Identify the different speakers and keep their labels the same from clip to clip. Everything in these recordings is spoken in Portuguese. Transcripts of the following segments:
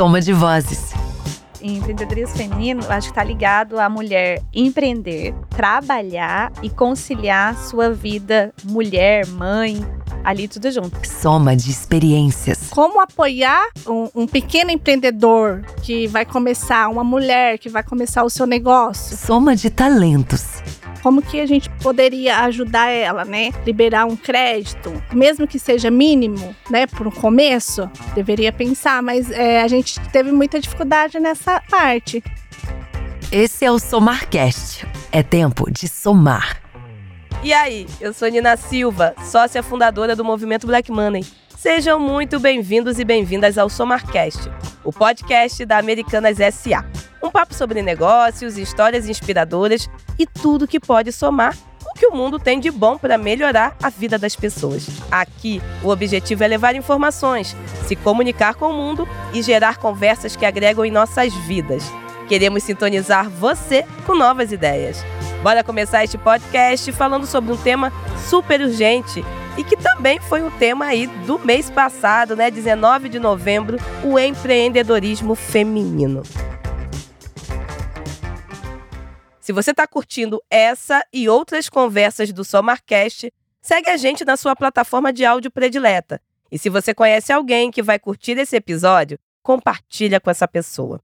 Speaker 1: soma de vozes.
Speaker 2: Em empreendedorismo feminino, acho que está ligado a mulher empreender, trabalhar e conciliar sua vida mulher, mãe, ali tudo junto.
Speaker 1: Soma de experiências.
Speaker 3: Como apoiar um, um, pequeno empreendedor que vai começar, uma mulher que vai começar o seu negócio.
Speaker 1: Soma de talentos.
Speaker 3: Como que a gente poderia ajudar ela, né? Liberar um crédito, mesmo que seja mínimo, né? Por um começo, deveria pensar, mas é, a gente teve muita dificuldade nessa parte.
Speaker 1: Esse é o Somarcast. É tempo de somar.
Speaker 4: E aí, eu sou Nina Silva, sócia fundadora do movimento Black Money. Sejam muito bem-vindos e bem-vindas ao Somarcast, o podcast da Americanas SA. Um papo sobre negócios, histórias inspiradoras e tudo que pode somar o que o mundo tem de bom para melhorar a vida das pessoas. Aqui, o objetivo é levar informações, se comunicar com o mundo e gerar conversas que agregam em nossas vidas. Queremos sintonizar você com novas ideias. Bora começar este podcast falando sobre um tema super urgente e que também foi um tema aí do mês passado, né, 19 de novembro, o empreendedorismo feminino. Se você está curtindo essa e outras conversas do Somarcast, segue a gente na sua plataforma de áudio predileta. E se você conhece alguém que vai curtir esse episódio, compartilha com essa pessoa.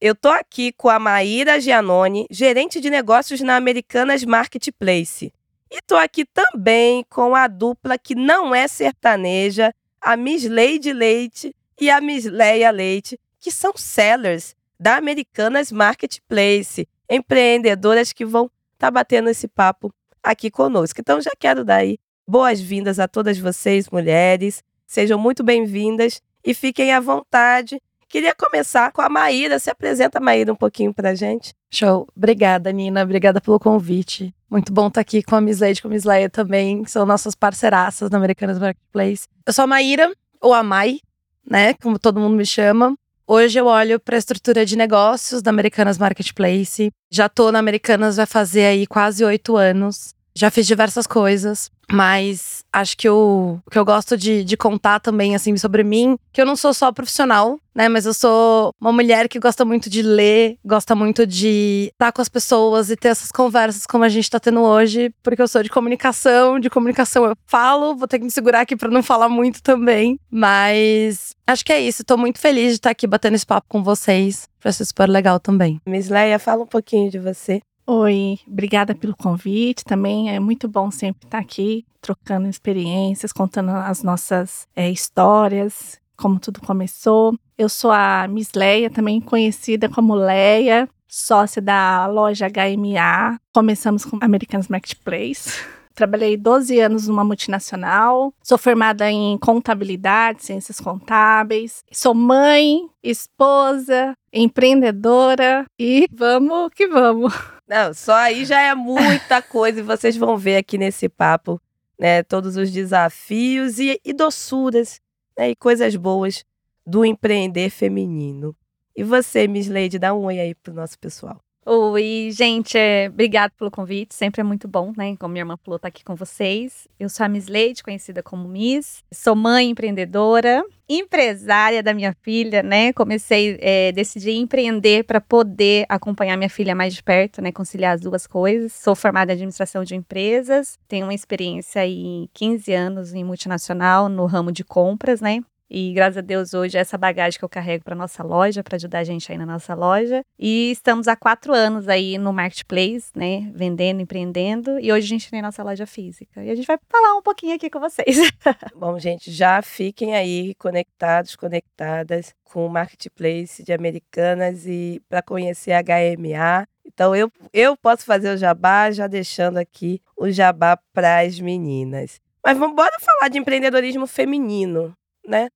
Speaker 4: Eu tô aqui com a Maíra Giannone, gerente de negócios na Americanas Marketplace. E tô aqui também com a dupla que não é sertaneja, a Miss Lady Leite e a Miss Leia Leite, que são sellers da Americanas Marketplace, empreendedoras que vão estar tá batendo esse papo aqui conosco. Então já quero dar aí boas-vindas a todas vocês, mulheres. Sejam muito bem-vindas e fiquem à vontade Queria começar com a Maíra. Se apresenta, Maíra, um pouquinho pra gente.
Speaker 5: Show. Obrigada, Nina. Obrigada pelo convite. Muito bom estar aqui com a Miss Lady, com a Miss Leia também. São nossas parceiraças na Americanas Marketplace. Eu sou a Maíra, ou a Mai, né? Como todo mundo me chama. Hoje eu olho para a estrutura de negócios da Americanas Marketplace. Já tô na Americanas, vai fazer aí quase oito anos. Já fiz diversas coisas, mas acho que o que eu gosto de, de contar também, assim, sobre mim, que eu não sou só profissional, né? Mas eu sou uma mulher que gosta muito de ler, gosta muito de estar com as pessoas e ter essas conversas como a gente tá tendo hoje, porque eu sou de comunicação, de comunicação eu falo, vou ter que me segurar aqui para não falar muito também, mas acho que é isso, tô muito feliz de estar aqui batendo esse papo com vocês. Vai ser super legal também.
Speaker 4: Miss Leia, fala um pouquinho de você.
Speaker 3: Oi, obrigada pelo convite. Também é muito bom sempre estar aqui, trocando experiências, contando as nossas é, histórias, como tudo começou. Eu sou a Miss Leia, também conhecida como Leia, sócia da loja HMA. Começamos com Americanas Marketplace. Trabalhei 12 anos numa multinacional. Sou formada em contabilidade, ciências contábeis. Sou mãe, esposa, empreendedora e vamos que vamos.
Speaker 4: Não, só aí já é muita coisa e vocês vão ver aqui nesse papo, né, todos os desafios e, e doçuras, né, e coisas boas do empreender feminino. E você, Miss Lady, dá um oi aí pro nosso pessoal.
Speaker 2: Oi, gente, obrigado pelo convite, sempre é muito bom, né? Como minha irmã falou, estar tá aqui com vocês. Eu sou a Miss Leite, conhecida como Miss, sou mãe empreendedora, empresária da minha filha, né? Comecei, é, decidi empreender para poder acompanhar minha filha mais de perto, né? Conciliar as duas coisas. Sou formada em administração de empresas, tenho uma experiência aí 15 anos em multinacional no ramo de compras, né? E graças a Deus hoje é essa bagagem que eu carrego para nossa loja, para ajudar a gente aí na nossa loja. E estamos há quatro anos aí no marketplace, né? Vendendo, empreendendo. E hoje a gente tem nossa loja física. E a gente vai falar um pouquinho aqui com vocês.
Speaker 4: Bom, gente, já fiquem aí conectados, conectadas com o marketplace de Americanas e para conhecer a HMA. Então eu, eu posso fazer o jabá, já deixando aqui o jabá para as meninas. Mas vamos bora falar de empreendedorismo feminino né?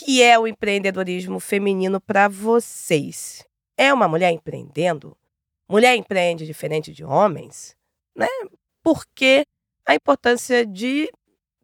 Speaker 4: O que é o empreendedorismo feminino para vocês? É uma mulher empreendendo? Mulher empreende diferente de homens? Né? Por que a importância de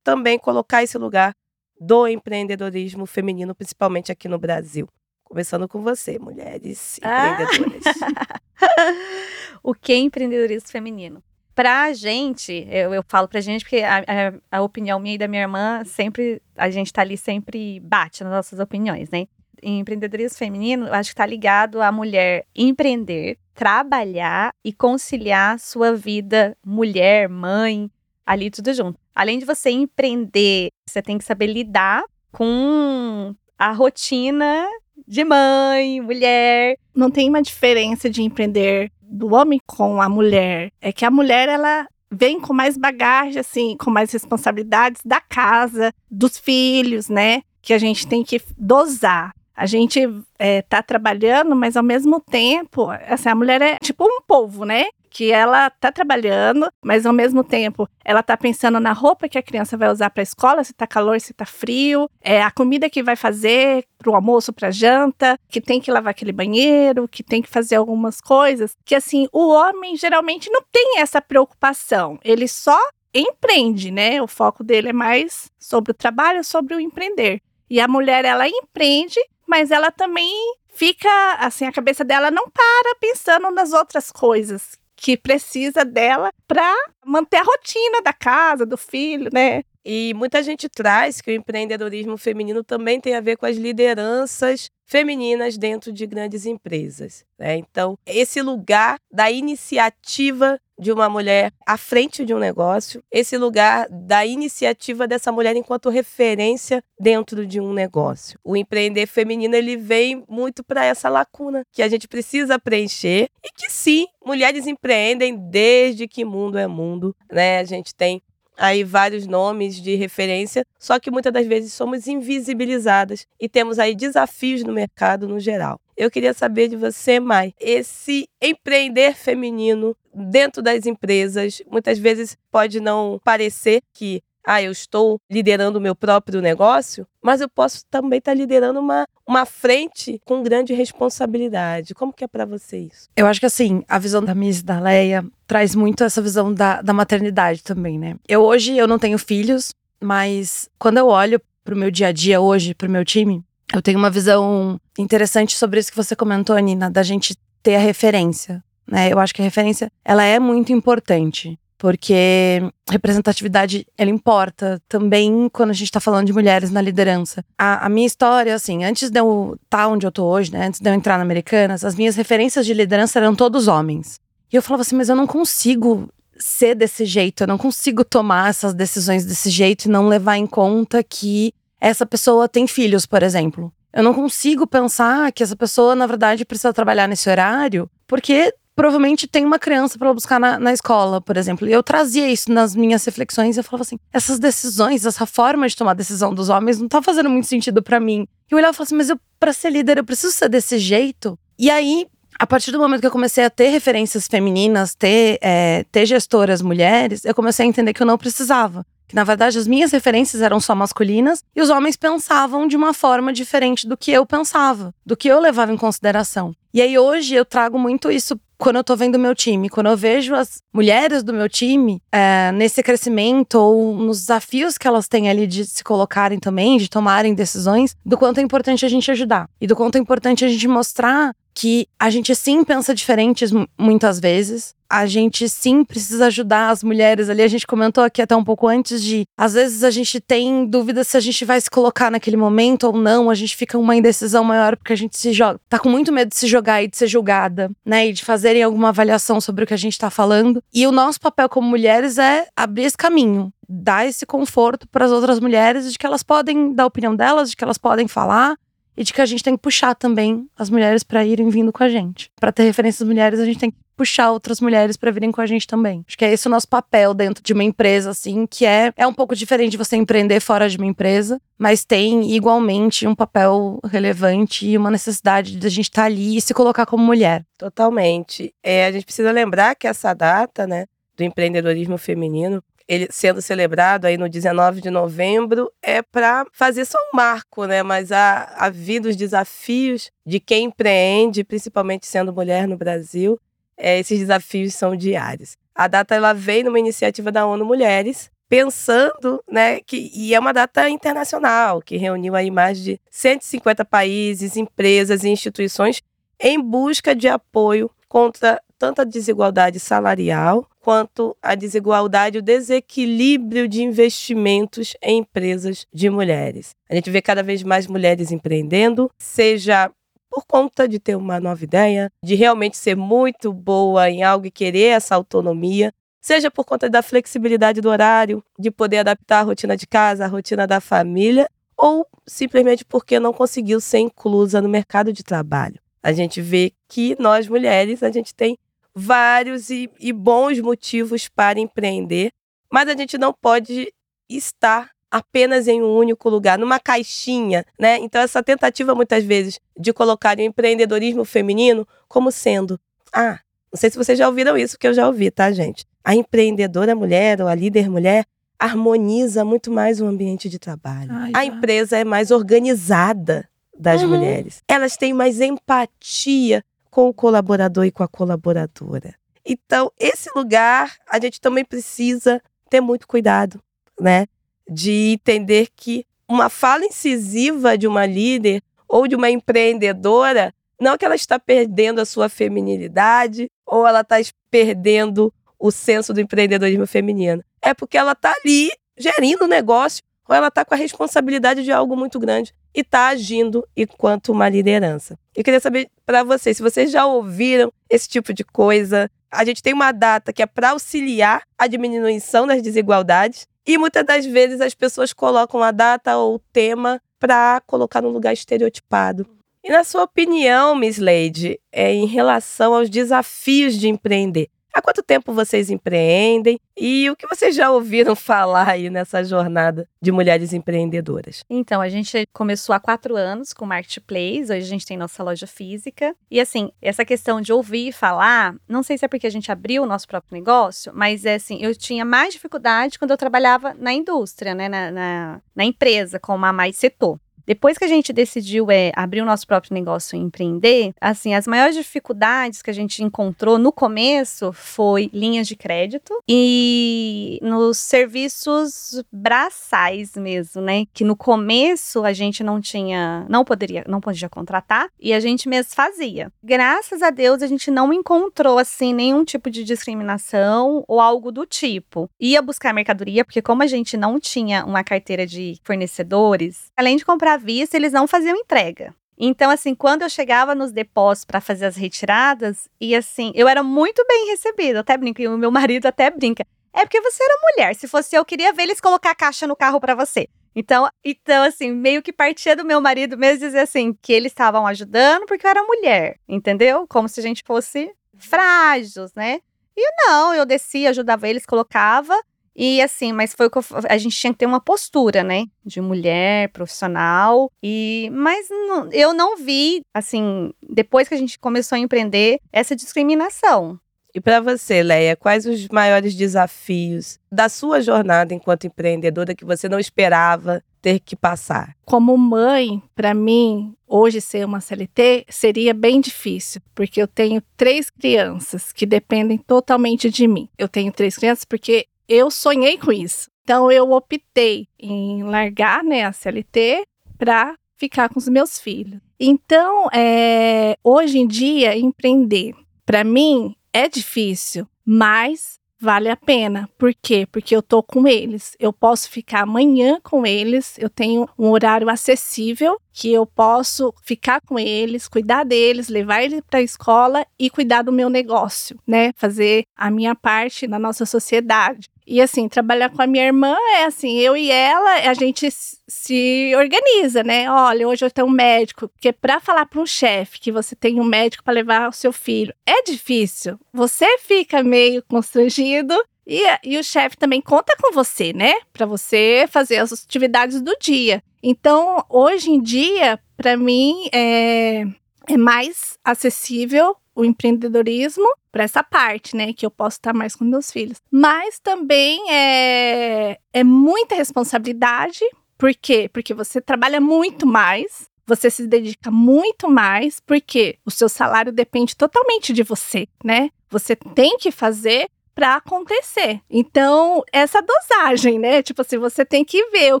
Speaker 4: também colocar esse lugar do empreendedorismo feminino, principalmente aqui no Brasil? Começando com você, mulheres ah! empreendedoras. Ah.
Speaker 2: o que é empreendedorismo feminino? Pra gente, eu, eu falo pra gente porque a, a, a, opinião minha e da minha irmã sempre, a gente tá ali sempre bate nas nossas opiniões, né? empreendedorismo feminino, eu acho que está ligado à mulher empreender, trabalhar e conciliar sua vida mulher, mãe, ali tudo junto. Além de você empreender, você tem que saber lidar com a rotina de mãe, mulher.
Speaker 3: Não tem uma diferença de empreender do homem com a mulher. É que a mulher, ela vem com mais bagagem, assim, com mais responsabilidades da casa, dos filhos, né? Que a gente tem que dosar. A gente é, tá trabalhando, mas ao mesmo tempo, assim, a mulher é tipo um povo, né? Que ela tá trabalhando, mas ao mesmo tempo ela tá pensando na roupa que a criança vai usar para a escola, se tá calor, se tá frio, é a comida que vai fazer pro almoço, pra janta, que tem que lavar aquele banheiro, que tem que fazer algumas coisas, que assim, o homem geralmente não tem essa preocupação. Ele só empreende, né? O foco dele é mais sobre o trabalho, sobre o empreender. E a mulher ela empreende, mas ela também fica assim, a cabeça dela não para pensando nas outras coisas que precisa dela para manter a rotina da casa, do filho, né?
Speaker 4: E muita gente traz que o empreendedorismo feminino também tem a ver com as lideranças femininas dentro de grandes empresas. Né? Então, esse lugar da iniciativa de uma mulher à frente de um negócio, esse lugar da iniciativa dessa mulher enquanto referência dentro de um negócio. O empreender feminino ele vem muito para essa lacuna que a gente precisa preencher e que sim, mulheres empreendem desde que mundo é mundo, né? A gente tem aí vários nomes de referência, só que muitas das vezes somos invisibilizadas e temos aí desafios no mercado no geral. Eu queria saber de você, Mai, esse empreender feminino dentro das empresas, muitas vezes pode não parecer que ah, eu estou liderando o meu próprio negócio, mas eu posso também estar liderando uma, uma frente com grande responsabilidade. Como que é para você isso?
Speaker 5: Eu acho que assim, a visão da Miss da Leia traz muito essa visão da, da maternidade também, né? Eu hoje eu não tenho filhos, mas quando eu olho pro meu dia a dia hoje, pro meu time, eu tenho uma visão interessante sobre isso que você comentou, Nina, da gente ter a referência, né? Eu acho que a referência, ela é muito importante porque representatividade ela importa também quando a gente está falando de mulheres na liderança. A, a, minha história, assim, antes de eu estar tá onde eu tô hoje, né, antes de eu entrar na Americanas, as minhas referências de liderança eram todos homens. E eu falava assim, mas eu não consigo ser desse jeito, eu não consigo tomar essas decisões desse jeito e não levar em conta que essa pessoa tem filhos, por exemplo. Eu não consigo pensar que essa pessoa, na verdade, precisa trabalhar nesse horário, porque provavelmente tem uma criança para buscar na, na, escola, por exemplo. E eu trazia isso nas minhas reflexões e eu falava assim: essas decisões, essa forma de tomar decisão dos homens não tá fazendo muito sentido para mim. E eu olhava e falava assim: mas eu, pra ser líder, eu preciso ser desse jeito. E aí, a partir do momento que eu comecei a ter referências femininas, ter, é, ter gestoras mulheres, eu comecei a entender que eu não precisava. Que na verdade as minhas referências eram só masculinas e os homens pensavam de uma forma diferente do que eu pensava, do que eu levava em consideração. E aí hoje eu trago muito isso quando eu tô vendo meu time, quando eu vejo as mulheres do meu time é, nesse crescimento ou nos desafios que elas têm ali de se colocarem também, de tomarem decisões, do quanto é importante a gente ajudar e do quanto é importante a gente mostrar que a gente sim pensa diferentes muitas vezes. A gente sim precisa ajudar as mulheres ali. A gente comentou aqui até um pouco antes de, às vezes a gente tem dúvida se a gente vai se colocar naquele momento ou não. A gente fica uma indecisão maior porque a gente se joga, tá com muito medo de se jogar e de ser julgada, né? E de fazerem alguma avaliação sobre o que a gente tá falando. E o nosso papel como mulheres é abrir esse caminho, dar esse conforto para as outras mulheres de que elas podem dar a opinião delas, de que elas podem falar, e de que a gente tem que puxar também as mulheres para irem vindo com a gente. Para ter referências mulheres, a gente tem que puxar outras mulheres para virem com a gente também. Acho que é esse o nosso papel dentro de uma empresa assim, que é é um pouco diferente de você empreender fora de uma empresa, mas tem igualmente um papel relevante e uma necessidade de a gente estar tá ali e se colocar como mulher.
Speaker 4: Totalmente. É, a gente precisa lembrar que essa data, né, do empreendedorismo feminino ele sendo celebrado aí no 19 de novembro, é para fazer só um marco, né? Mas a, a vida, os desafios de quem empreende, principalmente sendo mulher no Brasil, é, esses desafios são diários. A data ela veio numa iniciativa da ONU Mulheres, pensando, né, que e é uma data internacional que reuniu aí mais de 150 países, empresas e instituições em busca de apoio contra tanto a desigualdade salarial quanto à desigualdade, o desequilíbrio de investimentos em empresas de mulheres. A gente vê cada vez mais mulheres empreendendo, seja por conta de ter uma nova ideia, de realmente ser muito boa em algo e querer essa autonomia, seja por conta da flexibilidade do horário, de poder adaptar a rotina de casa, a rotina da família, ou simplesmente porque não conseguiu ser inclusa no mercado de trabalho. A gente vê que nós mulheres, a gente tem vários e, e bons motivos para empreender, mas a gente não pode estar apenas em um único lugar, numa caixinha, né? Então essa tentativa muitas vezes de colocar o empreendedorismo feminino como sendo, ah, não sei se vocês já ouviram isso, que eu já ouvi, tá, gente? A empreendedora mulher ou a líder mulher harmoniza muito mais o ambiente de trabalho. Ai, a empresa é mais organizada das uhum. mulheres. Elas têm mais empatia com o colaborador e com a colaboradora. Então, esse lugar a gente também precisa ter muito cuidado, né? De entender que uma fala incisiva de uma líder ou de uma empreendedora, não que ela está perdendo a sua feminilidade ou ela está perdendo o senso do empreendedorismo feminino. É porque ela está ali gerindo o negócio ou ela está com a responsabilidade de algo muito grande e está agindo enquanto uma liderança. Eu queria saber para vocês, se vocês já ouviram esse tipo de coisa. A gente tem uma data que é para auxiliar a diminuição das desigualdades e muitas das vezes as pessoas colocam a data ou o tema para colocar num lugar estereotipado. E na sua opinião, Miss Lady, é em relação aos desafios de empreender, Há quanto tempo vocês empreendem e o que vocês já ouviram falar aí nessa jornada de mulheres empreendedoras?
Speaker 2: Então, a gente começou há quatro anos com Marketplace, hoje a gente tem nossa loja física. E assim, essa questão de ouvir e falar, não sei se é porque a gente abriu o nosso próprio negócio, mas é assim, eu tinha mais dificuldade quando eu trabalhava na indústria, né, na, na, na empresa, como a mais setor. Depois que a gente decidiu é, abrir o nosso próprio negócio e empreender, assim, as maiores dificuldades que a gente encontrou no começo foi linhas de crédito e nos serviços braçais mesmo, né? Que no começo a gente não tinha, não poderia, não podia contratar e a gente mesmo fazia. Graças a Deus a gente não encontrou assim nenhum tipo de discriminação ou algo do tipo. Ia buscar mercadoria porque como a gente não tinha uma carteira de fornecedores, além de comprar à vista, eles não faziam entrega. Então, assim, quando eu chegava nos depósitos para fazer as retiradas, e assim, eu era muito bem recebida, até brinco, e o meu marido até brinca. É porque você era mulher. Se fosse eu, queria ver eles colocar a caixa no carro para você. Então, então, assim, meio que partia do meu marido mesmo dizer assim, que eles estavam ajudando porque eu era mulher, entendeu? Como se a gente fosse frágeis, né? E não, eu descia, ajudava eles, colocava. E assim, mas foi o que eu, a gente tinha que ter uma postura, né? De mulher, profissional. E mas não, eu não vi, assim, depois que a gente começou a empreender, essa discriminação.
Speaker 4: E para você, Leia, quais os maiores desafios da sua jornada enquanto empreendedora que você não esperava ter que passar?
Speaker 3: Como mãe, para mim, hoje ser uma CLT seria bem difícil, porque eu tenho três crianças que dependem totalmente de mim. Eu tenho três crianças porque eu sonhei com isso. Então eu optei em largar né, a CLT para ficar com os meus filhos. Então, é, hoje em dia, empreender, para mim, é difícil, mas vale a pena. Por quê? Porque eu tô com eles. Eu posso ficar amanhã com eles, eu tenho um horário acessível que eu posso ficar com eles, cuidar deles, levar eles para a escola e cuidar do meu negócio, né? Fazer a minha parte na nossa sociedade. E assim, trabalhar com a minha irmã é assim, eu e ela, a gente se organiza, né? Olha, hoje eu tenho um médico, porque para falar para um chefe que você tem um médico para levar o seu filho, é difícil. Você fica meio constrangido e, e o chefe também conta com você, né? Para você fazer as atividades do dia. Então, hoje em dia, para mim, é, é mais acessível o empreendedorismo para essa parte, né? Que eu posso estar mais com meus filhos. Mas também é, é muita responsabilidade. Por quê? Porque você trabalha muito mais, você se dedica muito mais, porque o seu salário depende totalmente de você, né? Você tem que fazer para acontecer. Então, essa dosagem, né? Tipo assim, você tem que ver o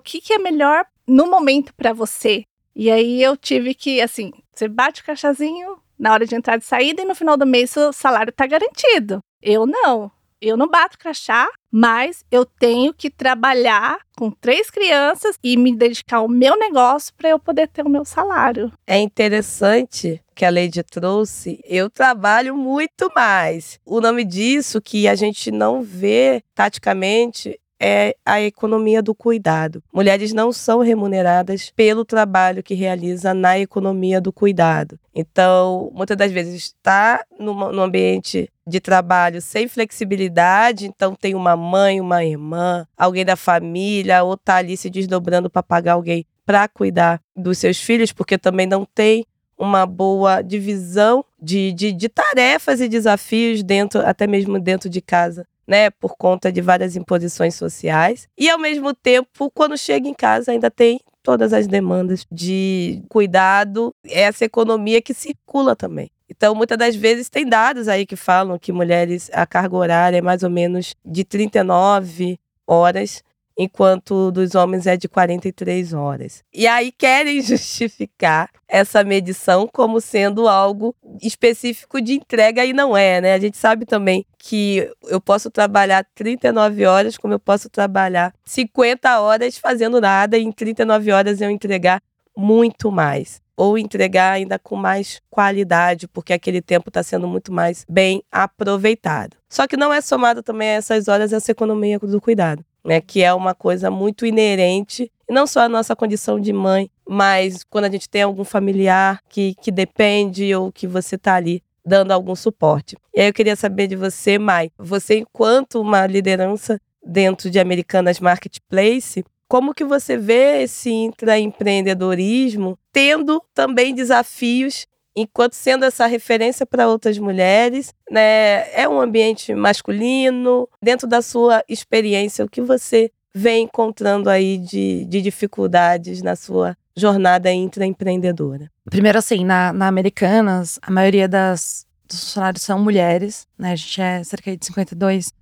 Speaker 3: que, que é melhor no momento para você. E aí eu tive que, assim, você bate o caixazinho, na hora de entrada e saída e no final do mês o salário está garantido. Eu não. eu não bato crachá, mas eu tenho que trabalhar com três crianças e me dedicar ao meu negócio para eu poder ter o meu salário.
Speaker 4: É interessante que a Lady trouxe, eu trabalho muito mais. O nome disso que a gente não vê taticamente é a economia do cuidado. Mulheres não são remuneradas pelo trabalho que realiza na economia do cuidado. Então, muitas das vezes está no ambiente de trabalho sem flexibilidade, então tem uma mãe, uma irmã, alguém da família, ou está ali se desdobrando para pagar alguém para cuidar dos seus filhos, porque também não tem uma boa divisão de, de, de tarefas e desafios dentro, até mesmo dentro de casa né, por conta de várias imposições sociais. E ao mesmo tempo, quando chega em casa, ainda tem todas as demandas de cuidado, essa economia que circula também. Então, muitas das vezes tem dados aí que falam que mulheres a carga horária é mais ou menos de 39 horas enquanto dos homens é de 43 horas. E aí querem justificar essa medição como sendo algo específico de entrega e não é, né? A gente sabe também que eu posso trabalhar 39 horas, como eu posso trabalhar 50 horas fazendo nada e em 39 horas eu entregar muito mais ou entregar ainda com mais qualidade, porque aquele tempo está sendo muito mais bem aproveitado. Só que não é somado também a essas horas essa economia do cuidado né, que é uma coisa muito inerente, não só a nossa condição de mãe, mas quando a gente tem algum familiar que, que depende ou que você está ali dando algum suporte. E aí eu queria saber de você, Mai, você enquanto uma liderança dentro de Americanas Marketplace, como que você vê esse intraempreendedorismo tendo também desafios enquanto sendo essa referência para outras mulheres, né? É um ambiente masculino. Dentro da sua experiência, o que você vem encontrando aí de, de dificuldades na sua jornada intraempreendedora?
Speaker 5: Primeiro, assim, na, na Americanas, a maioria das, dos funcionários são mulheres, né? A gente é cerca de 52%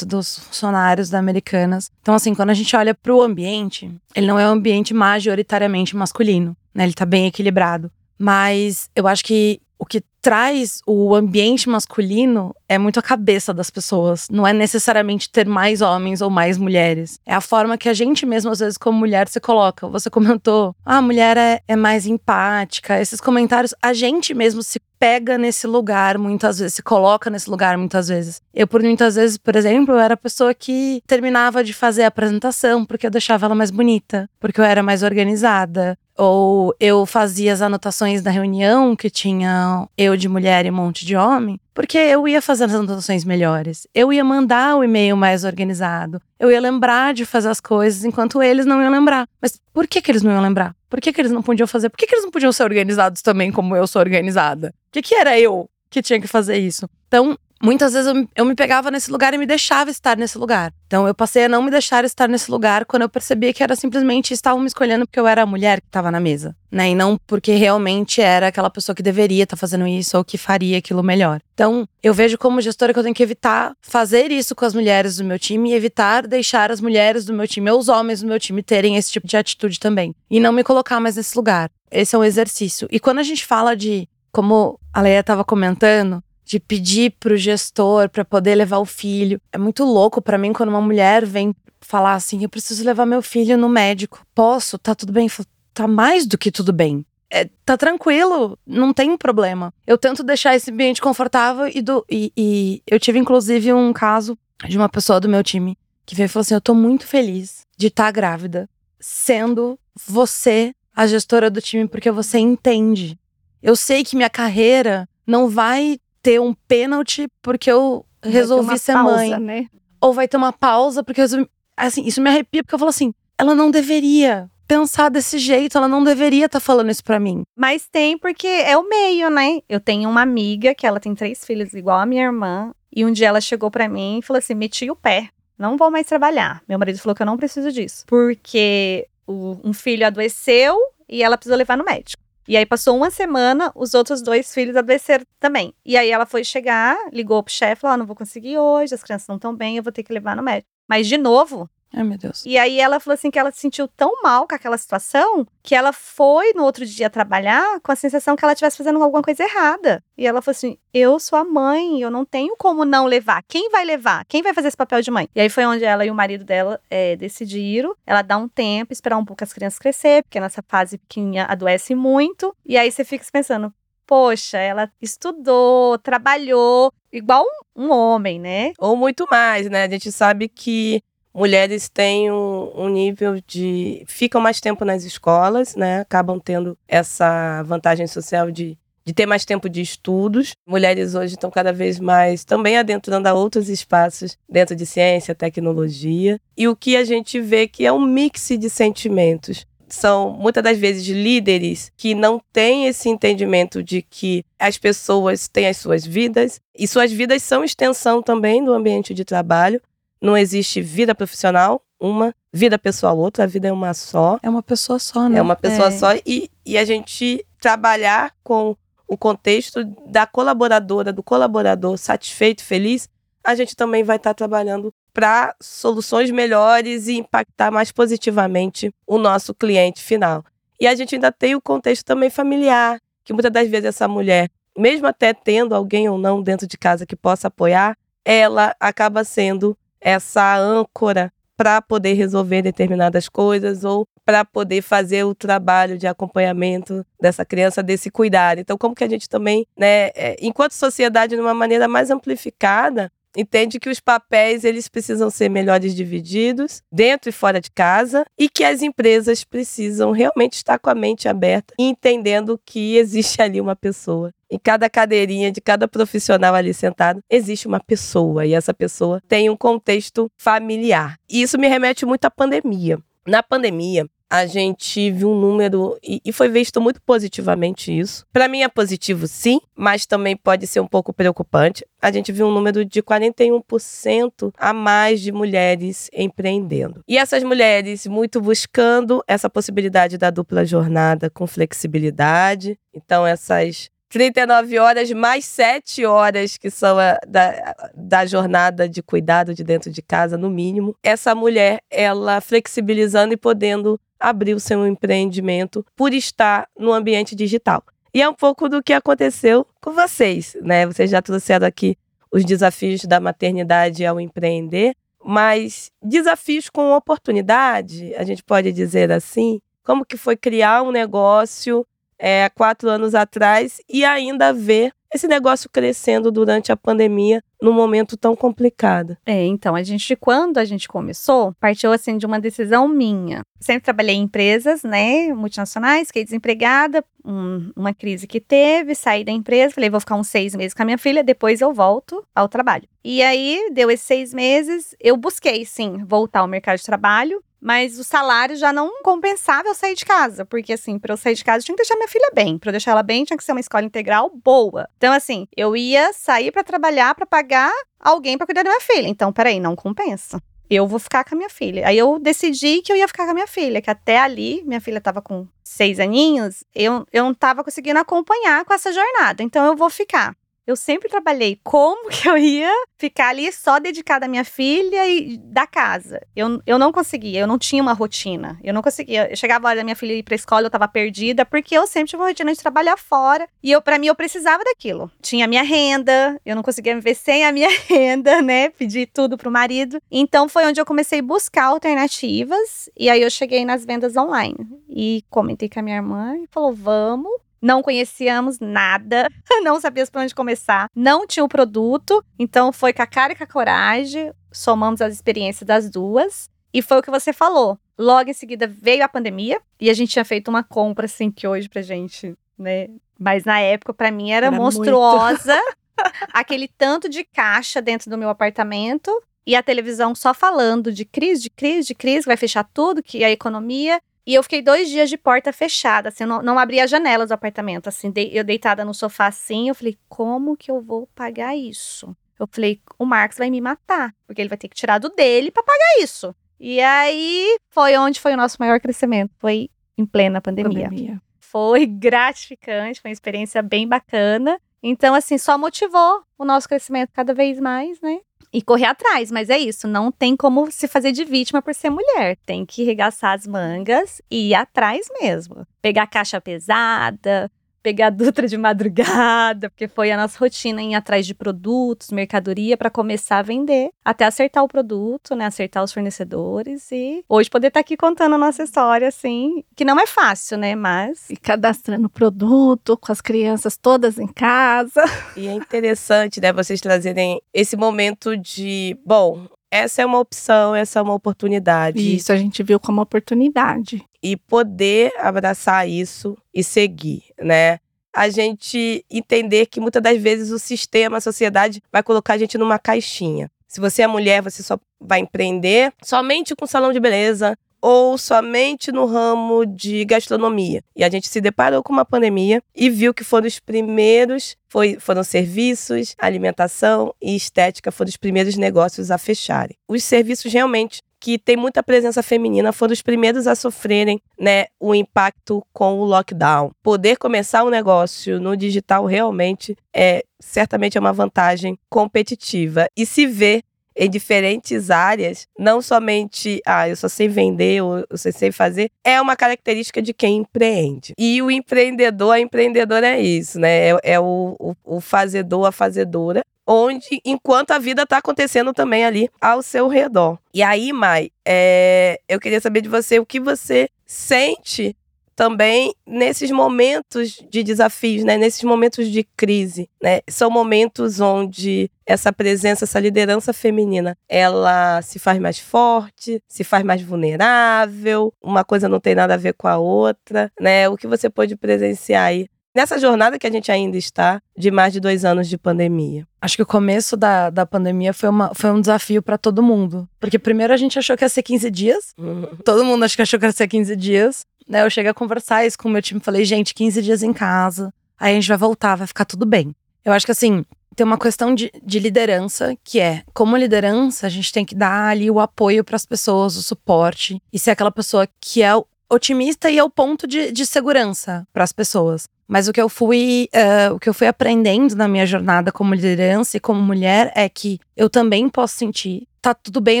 Speaker 5: dos funcionários da Americanas. Então, assim, quando a gente olha para o ambiente, ele não é um ambiente majoritariamente masculino, né? Ele está bem equilibrado. Mas eu acho que o que traz o ambiente masculino é muito a cabeça das pessoas. Não é necessariamente ter mais homens ou mais mulheres. É a forma que a gente mesmo, às vezes, como mulher, se coloca. Você comentou, ah, a mulher é, é mais empática. Esses comentários, a gente mesmo se pega nesse lugar muitas vezes, se coloca nesse lugar muitas vezes. Eu, por muitas vezes, por exemplo, eu era a pessoa que terminava de fazer a apresentação porque eu deixava ela mais bonita, porque eu era mais organizada, ou eu fazia as anotações da reunião que tinha eu de mulher e um monte de homem, porque eu ia fazer as anotações melhores. Eu ia mandar o e-mail mais organizado. Eu ia lembrar de fazer as coisas enquanto eles não iam lembrar. Mas por que, que eles não iam lembrar? Por que, que eles não podiam fazer? Por que, que eles não podiam ser organizados também como eu sou organizada? O que, que era eu que tinha que fazer isso? Então, muitas vezes eu, eu, me pegava nesse lugar e me deixava estar nesse lugar. Então eu passei a não me deixar estar nesse lugar quando eu percebia que era simplesmente estavam me escolhendo porque eu era a mulher que estava na mesa, né? E não porque realmente era aquela pessoa que deveria estar tá fazendo isso ou que faria aquilo melhor. Então eu vejo como gestora que eu tenho que evitar fazer isso com as mulheres do meu time e evitar deixar as mulheres do meu time ou os homens do meu time terem esse tipo de atitude também. E não me colocar mais nesse lugar. Esse é um exercício. E quando a gente fala de, como a Leia estava comentando, de pedir pro gestor para poder levar o filho. É muito louco para mim quando uma mulher vem falar assim: eu preciso levar meu filho no médico. Posso? Tá tudo bem? Tá mais do que tudo bem. É, tá tranquilo, não tem problema. Eu tento deixar esse ambiente confortável e, do, e, e eu tive inclusive um caso de uma pessoa do meu time que veio e falou assim: Eu tô muito feliz de estar tá grávida, sendo você a gestora do time, porque você entende. Eu sei que minha carreira não vai ter um pênalti porque eu resolvi ser pausa, mãe. Né? Ou vai ter uma pausa porque eu resolvi... Assim, isso me arrepia porque eu falo assim, ela não deveria pensar desse jeito, ela não deveria estar tá falando isso para mim.
Speaker 2: Mas tem porque é o meio, né? Eu tenho uma amiga que ela tem três filhos igual a minha irmã, e um dia ela chegou para mim e falou assim: "Meti o pé, não vou mais trabalhar". Meu marido falou que eu não preciso disso, porque o, um filho adoeceu e ela precisou levar no médico. E aí passou uma semana, os outros dois filhos adoeceram também. E aí ela foi chegar, ligou pro chefe, falou: oh, não vou conseguir hoje, as crianças não estão bem, eu vou ter que levar no médico. Mas, de novo,
Speaker 5: Ai, meu Deus.
Speaker 2: E aí ela falou assim que ela se sentiu tão mal com aquela situação que ela foi no outro dia trabalhar com a sensação que ela estivesse fazendo alguma coisa errada. E ela falou assim: eu sou a mãe, eu não tenho como não levar. Quem vai levar? Quem vai fazer esse papel de mãe? E aí foi onde ela e o marido dela é, decidiram. Ela dá um tempo, esperar um pouco as crianças crescer, porque nessa fase pequenininha adoece muito. E aí você fica pensando, poxa, ela estudou, trabalhou, igual um, um, homem, né?
Speaker 4: Ou muito mais, né? A gente sabe que mulheres têm um, um, nível de. ficam mais tempo nas escolas, né? Acabam tendo essa vantagem social de. De ter mais tempo de estudos. Mulheres hoje estão cada vez mais também adentrando a outros espaços dentro de ciência, tecnologia. E o que a gente vê que é um mix de sentimentos são muitas das vezes líderes que não têm esse entendimento de que as pessoas têm as suas vidas e suas vidas são extensão também do ambiente de trabalho. Não existe vida profissional, uma, vida pessoal, outra, a vida é uma só.
Speaker 5: É uma pessoa só, né?
Speaker 4: É uma pessoa é. só e, e a gente trabalhar com o contexto da colaboradora, do colaborador satisfeito, feliz, a gente também vai estar tá trabalhando para soluções melhores e impactar mais positivamente o nosso cliente final. E a gente ainda tem o contexto também familiar, que muitas das vezes essa mulher, mesmo até tendo alguém ou não dentro de casa que possa apoiar, ela acaba sendo essa âncora para poder resolver determinadas coisas ou para poder fazer o trabalho de acompanhamento dessa criança, desse cuidado. Então, como que a gente também, né, é, enquanto sociedade, de uma maneira mais amplificada, entende que os papéis eles precisam ser melhores divididos dentro e fora de casa e que as empresas precisam realmente estar com a mente aberta entendendo que existe ali uma pessoa. Em cada cadeirinha de cada profissional ali sentado, existe uma pessoa e essa pessoa tem um contexto familiar. E isso me remete muito à pandemia. Na pandemia, a gente viu um número e, e foi visto muito positivamente isso. Para mim é positivo sim, mas também pode ser um pouco preocupante. A gente viu um número de 41% a mais de mulheres empreendendo. E essas mulheres muito buscando essa possibilidade da dupla jornada com flexibilidade. Então essas 39 horas mais 7 horas que são a, da, da jornada de cuidado de dentro de casa, no mínimo. Essa mulher, ela flexibilizando e podendo abrir o seu empreendimento por estar no ambiente digital. E é um pouco do que aconteceu com vocês, né? Vocês já trouxeram aqui os desafios da maternidade ao empreender, mas desafios com oportunidade, a gente pode dizer assim, como que foi criar um negócio é, quatro anos atrás e ainda ver esse negócio crescendo durante a pandemia num momento tão complicado.
Speaker 2: É, então, a gente, quando a gente começou, partiu assim de uma decisão minha. Sempre trabalhei em empresas, né, multinacionais, fiquei desempregada, um, uma crise que teve, saí da empresa, falei, vou ficar uns seis meses com a minha filha, depois eu volto ao trabalho. E aí, deu esses seis meses, eu busquei, sim, voltar ao mercado de trabalho, mas o salário já não compensava eu sair de casa, porque assim, para eu sair de casa, eu tinha que deixar minha filha bem. Para eu deixar ela bem, tinha que ser uma escola integral boa. Então assim, eu ia sair para trabalhar para pagar alguém para cuidar da minha filha. Então, peraí, não compensa. Eu vou ficar com a minha filha. Aí eu decidi que eu ia ficar com a minha filha, que até ali, minha filha tava com seis aninhos, eu, eu não tava conseguindo acompanhar com essa jornada. Então eu vou ficar. Eu sempre trabalhei como que eu ia ficar ali só dedicada à minha filha e da casa. Eu, eu não conseguia, eu não tinha uma rotina. Eu não conseguia. Eu chegava a hora da minha filha ir pra escola, eu tava perdida, porque eu sempre tive uma rotina de trabalhar fora. E eu, para mim, eu precisava daquilo. Tinha minha renda, eu não conseguia viver sem a minha renda, né? Pedir tudo pro marido. Então foi onde eu comecei a buscar alternativas. E aí eu cheguei nas vendas online. E comentei com a minha irmã e falou: vamos não conhecíamos nada, não sabíamos por onde começar, não tinha o produto, então foi com a cara e com a coragem, somamos as experiências das duas, e foi o que você falou. Logo em seguida veio a pandemia, e a gente tinha feito uma compra, assim, que hoje pra gente, né, mas na época para mim era, era monstruosa, aquele tanto de caixa dentro do meu apartamento, e a televisão só falando de crise, de crise, de crise, vai fechar tudo, que a economia. E eu fiquei dois dias de porta fechada, assim, eu não, não abria as janelas do apartamento, assim, de, eu deitada no sofá assim, eu falei, como que eu vou pagar isso? Eu falei, o Marcos vai me matar, porque ele vai ter que tirar do dele para pagar isso. E aí foi onde foi o nosso maior crescimento, foi em plena pandemia. pandemia. Foi gratificante, foi uma experiência bem bacana. Então, assim, só motivou o nosso crescimento cada vez mais, né? E correr atrás, mas é isso, não tem como se fazer de vítima por ser mulher. Tem que regaçar as mangas e ir atrás mesmo. Pegar caixa pesada, pegar a Dutra de madrugada, porque foi a nossa rotina em ir atrás de produtos, mercadoria para começar a vender, até acertar o produto, né, acertar os fornecedores e hoje poder estar tá aqui contando a nossa história assim, que não é fácil, né, mas
Speaker 3: e cadastrando produto com as crianças todas em casa.
Speaker 4: E é interessante, né, vocês trazerem esse momento de, bom, essa é uma opção, essa é uma oportunidade.
Speaker 3: Isso a gente viu como oportunidade.
Speaker 4: E poder abraçar isso e seguir, né? A gente entender que muitas das vezes o sistema, a sociedade vai colocar a gente numa caixinha. Se você é mulher, você só vai empreender somente com salão de beleza, ou somente no ramo de gastronomia. E a gente se deparou com uma pandemia e viu que foram os primeiros, foi, foram serviços, alimentação e estética foram os primeiros negócios a fecharem. Os serviços realmente que tem muita presença feminina foram os primeiros a sofrerem né, o impacto com o lockdown. Poder começar um negócio no digital realmente é certamente é uma vantagem competitiva. E se vê em diferentes áreas, não somente, ah, eu só sei vender ou eu sei fazer, é uma característica de quem empreende. E o empreendedor, a empreendedora é isso, né? É, é o, o, o fazedor, a fazedora, onde enquanto a vida está acontecendo também ali ao seu redor. E aí, Mai, é, eu queria saber de você o que você sente também nesses momentos de desafios, né? nesses momentos de crise. Né? São momentos onde essa presença, essa liderança feminina, ela se faz mais forte, se faz mais vulnerável, uma coisa não tem nada a ver com a outra. Né? O que você pode presenciar aí nessa jornada que a gente ainda está, de mais de dois anos de pandemia?
Speaker 5: Acho que o começo da, da pandemia foi, uma, foi um desafio para todo mundo. Porque primeiro a gente achou que ia ser 15 dias. Uhum. Todo mundo achou que achou que ia ser 15 dias né, eu cheguei a conversar isso com o meu time. Falei, gente, 15 dias em casa. Aí a gente vai voltar, vai ficar tudo bem. Eu acho que assim, tem uma questão de, de liderança, que é, como liderança, a gente tem que dar ali o apoio para as pessoas, o suporte, e ser aquela pessoa que é otimista e é o ponto de, de segurança para as pessoas. Mas o que eu fui, uh, o que eu fui aprendendo na minha jornada como liderança e como mulher é que eu também posso sentir. Tá tudo bem,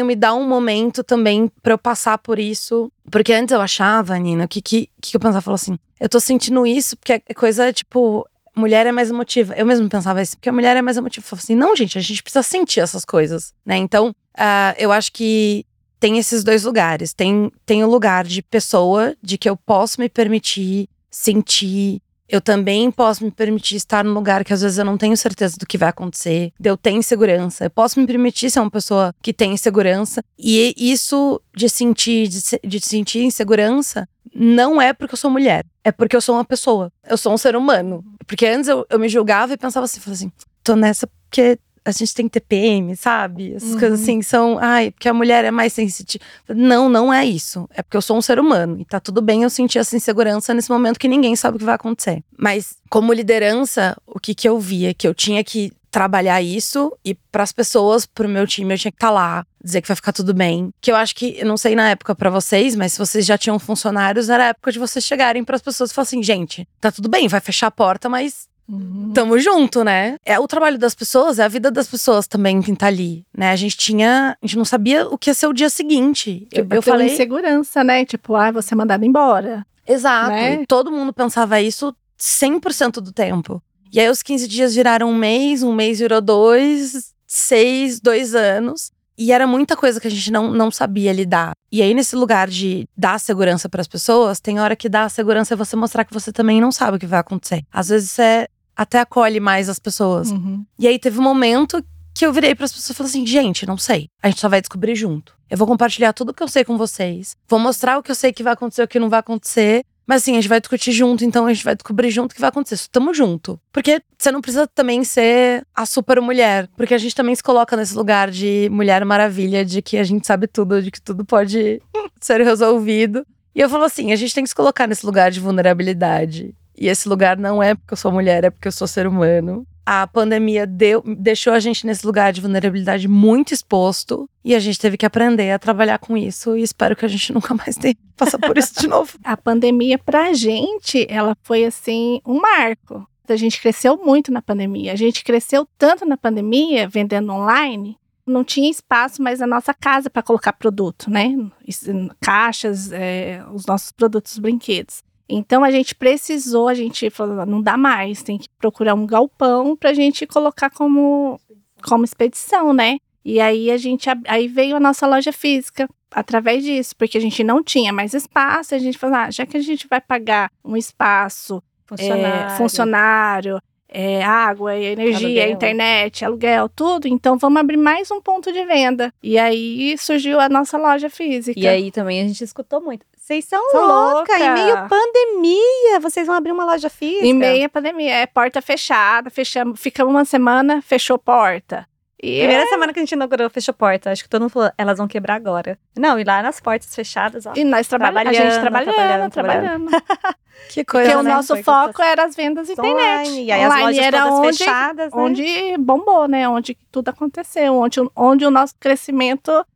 Speaker 5: eu me dá um momento também para eu passar por isso. Porque antes eu achava, Nina, que, que, que eu pensava, falou assim, eu tô sentindo isso porque é coisa, tipo, mulher é mais emotiva. Eu mesmo pensava isso, porque a mulher é mais emotiva. Eu falei assim, não, gente, a gente precisa sentir essas coisas, né? Então, uh, eu acho que tem esses dois lugares. Tem, tem o lugar de pessoa, de que eu posso me permitir sentir eu também posso me permitir estar num lugar que às vezes eu não tenho certeza do que vai acontecer, eu ter insegurança. Eu posso me permitir ser uma pessoa que tem insegurança. E isso de sentir, de, de sentir insegurança não é porque eu sou mulher, é porque eu sou uma pessoa. Eu sou um ser humano. Porque antes eu, eu me julgava e pensava assim, assim, tô nessa porque a gente tem que ter PM, sabe? Essas uhum. coisas assim são, ai, porque a mulher é mais sensitiva. Não, não é isso. É porque eu sou um ser humano e tá tudo bem eu sentir essa insegurança nesse momento que ninguém sabe o que vai acontecer. Mas como liderança, o que que eu via que eu tinha que trabalhar isso e para as pessoas, pro meu time, eu tinha que estar tá lá, dizer que vai ficar tudo bem. Que eu acho que, eu não sei na época para vocês, mas se vocês já tinham funcionários, era a época de vocês chegarem para as pessoas e falar assim, gente, tá tudo bem, vai fechar a porta, mas Uhum. Tamo junto, né? É o trabalho das pessoas, é a vida das pessoas também que tá ali, né? A gente tinha, a gente não sabia o que ia ser o dia seguinte.
Speaker 3: Eu, eu falei insegurança, né? Tipo, ah, você é mandado embora.
Speaker 5: Exato. Né? todo mundo pensava isso 100% do tempo. E aí os 15 dias viraram um mês, um mês virou dois, seis, dois anos. E era muita coisa que a gente não, não sabia lidar. E aí, nesse lugar de dar segurança para as pessoas, tem hora que dar segurança é você mostrar que você também não sabe o que vai acontecer. Às vezes é até acolhe mais as pessoas. Uhum. E aí teve um momento que eu virei para as pessoas e falei assim: gente, não sei. A gente só vai descobrir junto. Eu vou compartilhar tudo o que eu sei com vocês. Vou mostrar o que eu sei que vai acontecer o que não vai acontecer. Mas assim, a gente vai discutir junto, então a gente vai descobrir junto o que vai acontecer. Tamo junto. Porque você não precisa também ser a super mulher. Porque a gente também se coloca nesse lugar de mulher maravilha, de que a gente sabe tudo, de que tudo pode ser resolvido. E eu falo assim: a gente tem que se colocar nesse lugar de vulnerabilidade. E esse lugar não é porque eu sou mulher, é porque eu sou ser humano. A pandemia deu, deixou a gente nesse lugar de vulnerabilidade muito exposto e a gente teve que aprender a trabalhar com isso e espero que a gente nunca mais tenha passar por isso de novo.
Speaker 3: a pandemia pra gente, ela foi assim um marco. A gente cresceu muito na pandemia. A gente cresceu tanto na pandemia vendendo online não tinha espaço mais na nossa casa para colocar produto, né? Caixas, é, os nossos produtos, brinquedos. Então a gente precisou, a gente falou, não dá mais, tem que procurar um galpão para a gente colocar como, como expedição, né? E aí a gente aí veio a nossa loja física através disso, porque a gente não tinha mais espaço, a gente falou, ah, já que a gente vai pagar um espaço, funcionário, é, funcionário é, água, energia, aluguel. internet, aluguel, tudo. Então vamos abrir mais um ponto de venda. E aí surgiu a nossa loja física.
Speaker 2: E aí também a gente escutou muito. Vocês são louca, em meio pandemia, vocês vão abrir uma loja física?
Speaker 3: Em meio pandemia, é porta fechada, fechamos, ficamos uma semana, fechou porta.
Speaker 2: E Primeira é... semana que a gente inaugurou, fechou porta. Acho que todo mundo falou, elas vão quebrar agora. Não, e lá nas portas fechadas, ó.
Speaker 3: E nós trabalhando, a gente trabalhando, trabalhando. trabalhando. trabalhando.
Speaker 2: que coisa,
Speaker 3: Porque né? o nosso foco era as vendas internet.
Speaker 2: Online. E aí online as lojas era todas onde, fechadas, né?
Speaker 3: Onde bombou, né? Onde tudo aconteceu. Onde, onde o nosso crescimento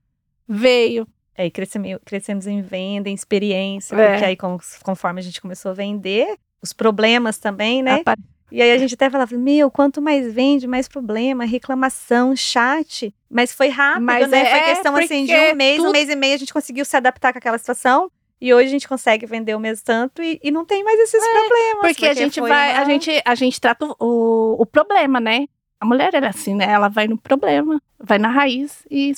Speaker 3: veio.
Speaker 2: É, e crescemos, crescemos em venda, em experiência. É. Porque aí, conforme a gente começou a vender, os problemas também, né? Apare e aí a gente até falava, meu, quanto mais vende, mais problema, reclamação, chat. Mas foi rápido, Mas né? É, foi questão assim de um mês, tudo... um mês e meio a gente conseguiu se adaptar com aquela situação. E hoje a gente consegue vender o mesmo tanto e, e não tem mais esses é,
Speaker 3: problemas. Porque, porque, a gente vai, uma... a gente, a gente trata o, o problema, né? A mulher é assim, né? Ela vai no problema, vai na raiz e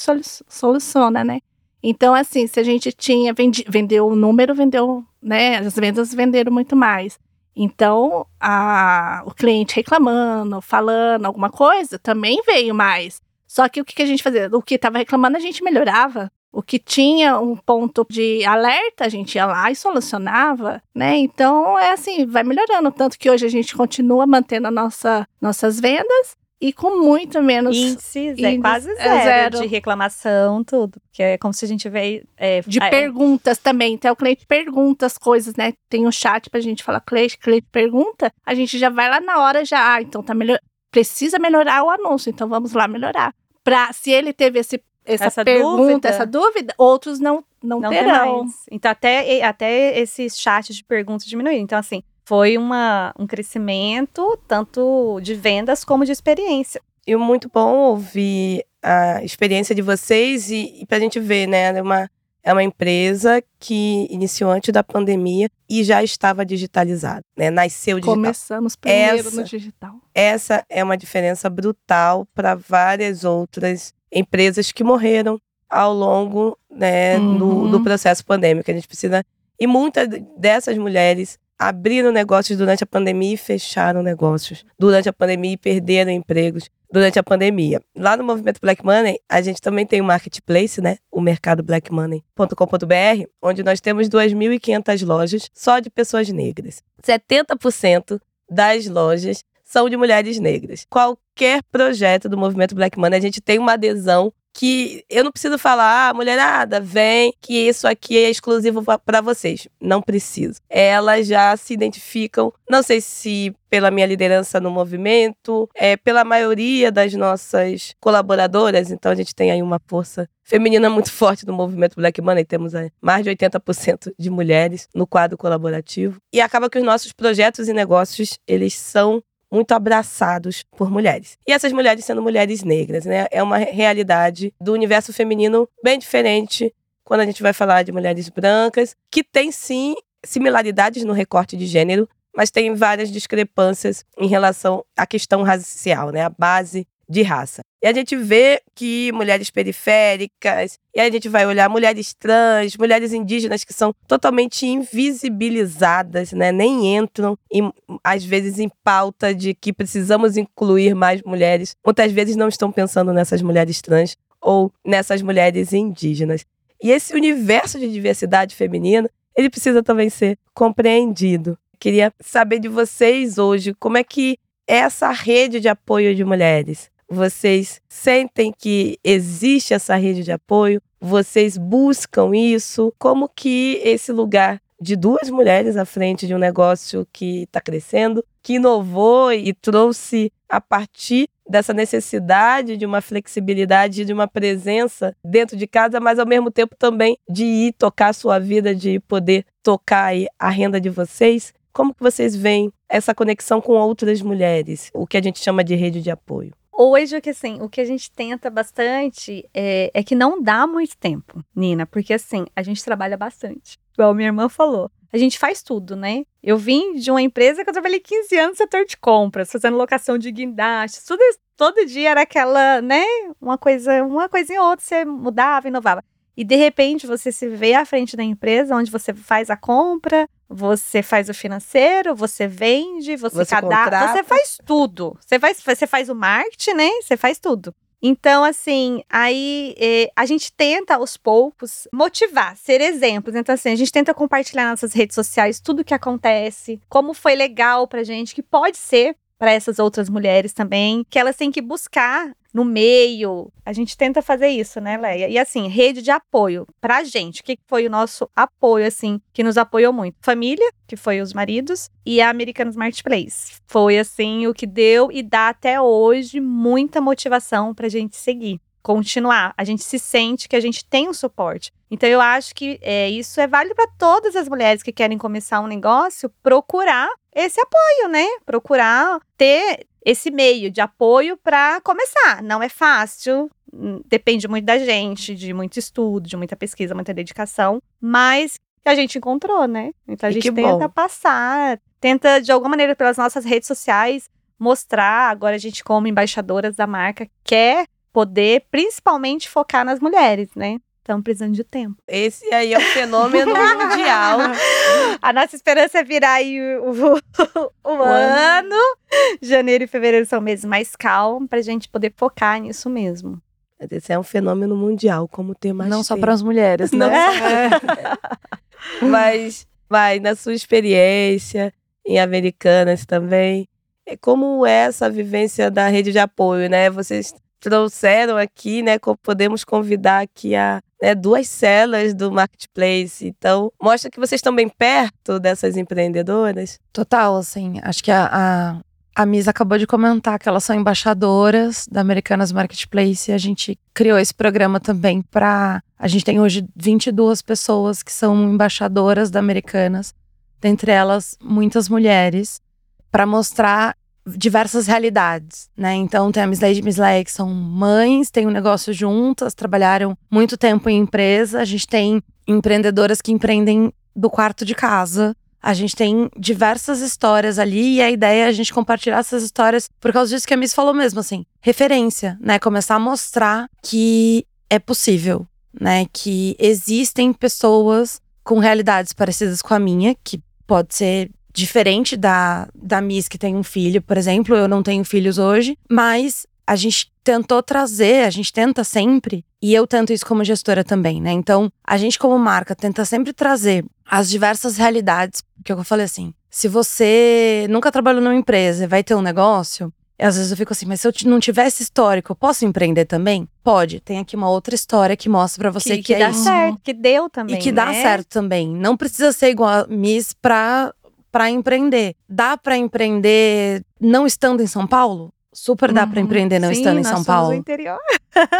Speaker 3: soluciona, né? Então, assim, se a gente tinha vendi, vendeu o número, vendeu, né? As vendas venderam muito mais. Então, a, o cliente reclamando, falando alguma coisa, também veio mais. Só que o que, que a gente fazia? O que estava reclamando, a gente melhorava. O que tinha um ponto de alerta, a gente ia lá e solucionava, né? Então, é assim, vai melhorando. Tanto que hoje a gente continua mantendo nossa, nossas vendas, e com muito menos
Speaker 2: índices, é quase zero, é zero, de reclamação, tudo. Porque é como se a gente veio. É,
Speaker 3: de é, perguntas também. Então o cliente pergunta as coisas, né? Tem um chat pra gente falar, cliente, cliente pergunta, a gente já vai lá na hora já, ah, então tá melhor. Precisa melhorar o anúncio, então vamos lá melhorar. Pra, se ele teve esse, essa, essa pergunta, dúvida, essa dúvida, outros não, não, não terão.
Speaker 2: Então, até, até esses chats de perguntas diminuíram. Então, assim, foi uma, um crescimento tanto de vendas como de experiência.
Speaker 4: E muito bom ouvir a experiência de vocês e, e para a gente ver, né? É uma, é uma empresa que iniciou antes da pandemia e já estava digitalizada, né? Nasceu digital.
Speaker 3: Começamos primeiro essa, no digital.
Speaker 4: Essa é uma diferença brutal para várias outras empresas que morreram ao longo né, uhum. do, do processo pandêmico. A gente precisa. E muitas dessas mulheres abriram negócios durante a pandemia e fecharam negócios durante a pandemia e perderam empregos durante a pandemia. Lá no movimento Black Money, a gente também tem o um marketplace, né? O mercado blackmoney.com.br, onde nós temos 2.500 lojas só de pessoas negras. 70% das lojas são de mulheres negras. Qualquer projeto do movimento Black Money, a gente tem uma adesão que eu não preciso falar, ah, mulherada, vem, que isso aqui é exclusivo para vocês. Não preciso. Elas já se identificam, não sei se pela minha liderança no movimento, é pela maioria das nossas colaboradoras, então a gente tem aí uma força feminina muito forte no movimento Black Money, temos mais de 80% de mulheres no quadro colaborativo. E acaba que os nossos projetos e negócios, eles são muito abraçados por mulheres. E essas mulheres sendo mulheres negras, né? É uma realidade do universo feminino bem diferente quando a gente vai falar de mulheres brancas, que tem sim similaridades no recorte de gênero, mas tem várias discrepâncias em relação à questão racial, né? A base de raça. E a gente vê que mulheres periféricas, e a gente vai olhar mulheres trans, mulheres indígenas que são totalmente invisibilizadas, né? Nem entram, em, às vezes, em pauta de que precisamos incluir mais mulheres. Muitas vezes não estão pensando nessas mulheres trans ou nessas mulheres indígenas. E esse universo de diversidade feminina, ele precisa também ser compreendido. Queria saber de vocês hoje como é que é essa rede de apoio de mulheres vocês sentem que existe essa rede de apoio? Vocês buscam isso? Como que esse lugar de duas mulheres à frente de um negócio que está crescendo, que inovou e trouxe a partir dessa necessidade de uma flexibilidade, de uma presença dentro de casa, mas ao mesmo tempo também de ir tocar a sua vida, de poder tocar a renda de vocês. Como que vocês veem essa conexão com outras mulheres, o que a gente chama de rede de apoio?
Speaker 2: Hoje o que assim, o que a gente tenta bastante é, é que não dá muito tempo, Nina, porque assim, a gente trabalha bastante. Igual minha irmã falou. A gente faz tudo, né? Eu vim de uma empresa que eu trabalhei 15 anos no setor de compras, fazendo locação de guindastes, tudo todo dia era aquela, né, uma coisa, uma coisinha ou outra, você mudava, inovava. E de repente você se vê à frente da empresa onde você faz a compra, você faz o financeiro, você vende, você, você cadastra, você faz tudo. Você faz, você faz o marketing, né? Você faz tudo. Então, assim, aí eh, a gente tenta aos poucos motivar, ser exemplos. Então, assim, a gente tenta compartilhar nas nossas redes sociais tudo o que acontece, como foi legal pra gente, que pode ser para essas outras mulheres também, que elas têm que buscar no meio. A gente tenta fazer isso, né, Leia? E assim, rede de apoio pra gente. O que foi o nosso apoio, assim, que nos apoiou muito? Família, que foi os maridos, e a Americanos Marketplace. Foi, assim, o que deu e dá até hoje muita motivação pra gente seguir continuar. A gente se sente que a gente tem um suporte. Então eu acho que é, isso é válido para todas as mulheres que querem começar um negócio, procurar esse apoio, né? Procurar ter esse meio de apoio para começar. Não é fácil, hum, depende muito da gente, de muito estudo, de muita pesquisa, muita dedicação, mas que a gente encontrou, né? Então a e gente tenta bom. passar, tenta de alguma maneira pelas nossas redes sociais mostrar, agora a gente como embaixadoras da marca quer poder principalmente focar nas mulheres, né? Estão precisando de tempo.
Speaker 4: Esse aí é o fenômeno mundial.
Speaker 2: A nossa esperança é virar aí o, o, o ano. Janeiro e fevereiro são meses mais calmos para a gente poder focar nisso mesmo.
Speaker 4: Esse é um fenômeno mundial, como ter mais
Speaker 5: Não tempo. só para as mulheres, né?
Speaker 4: É. Mas, vai, na sua experiência, em Americanas também, é como é essa vivência da rede de apoio, né? Vocês trouxeram aqui, né? Podemos convidar aqui a né, duas celas do marketplace. Então, mostra que vocês estão bem perto dessas empreendedoras.
Speaker 5: Total, assim. Acho que a, a, a Miss acabou de comentar que elas são embaixadoras da Americanas Marketplace e a gente criou esse programa também para. A gente tem hoje 22 pessoas que são embaixadoras da Americanas, dentre elas muitas mulheres, para mostrar diversas realidades, né? Então tem a Miss Lady e Miss Leia que são mães, têm um negócio juntas, trabalharam muito tempo em empresa. A gente tem empreendedoras que empreendem do quarto de casa. A gente tem diversas histórias ali e a ideia é a gente compartilhar essas histórias por causa disso que a Miss falou mesmo, assim, referência, né? Começar a mostrar que é possível, né? Que existem pessoas com realidades parecidas com a minha, que pode ser diferente da, da Miss que tem um filho, por exemplo. Eu não tenho filhos hoje, mas a gente tentou trazer, a gente tenta sempre, e eu tento isso como gestora também, né? Então, a gente como marca tenta sempre trazer as diversas realidades, porque eu falei assim, se você nunca trabalhou numa empresa e vai ter um negócio, às vezes eu fico assim, mas se eu não tivesse histórico, eu posso empreender também? Pode. Tem aqui uma outra história que mostra para você que,
Speaker 2: que,
Speaker 5: que
Speaker 2: é dá
Speaker 5: isso.
Speaker 2: certo, que deu também.
Speaker 5: E que
Speaker 2: né?
Speaker 5: dá certo também. Não precisa ser igual a Miss pra para empreender. Dá para empreender não estando em São Paulo? Super dá uhum. para empreender não
Speaker 2: Sim,
Speaker 5: estando em São Paulo.
Speaker 2: Do interior.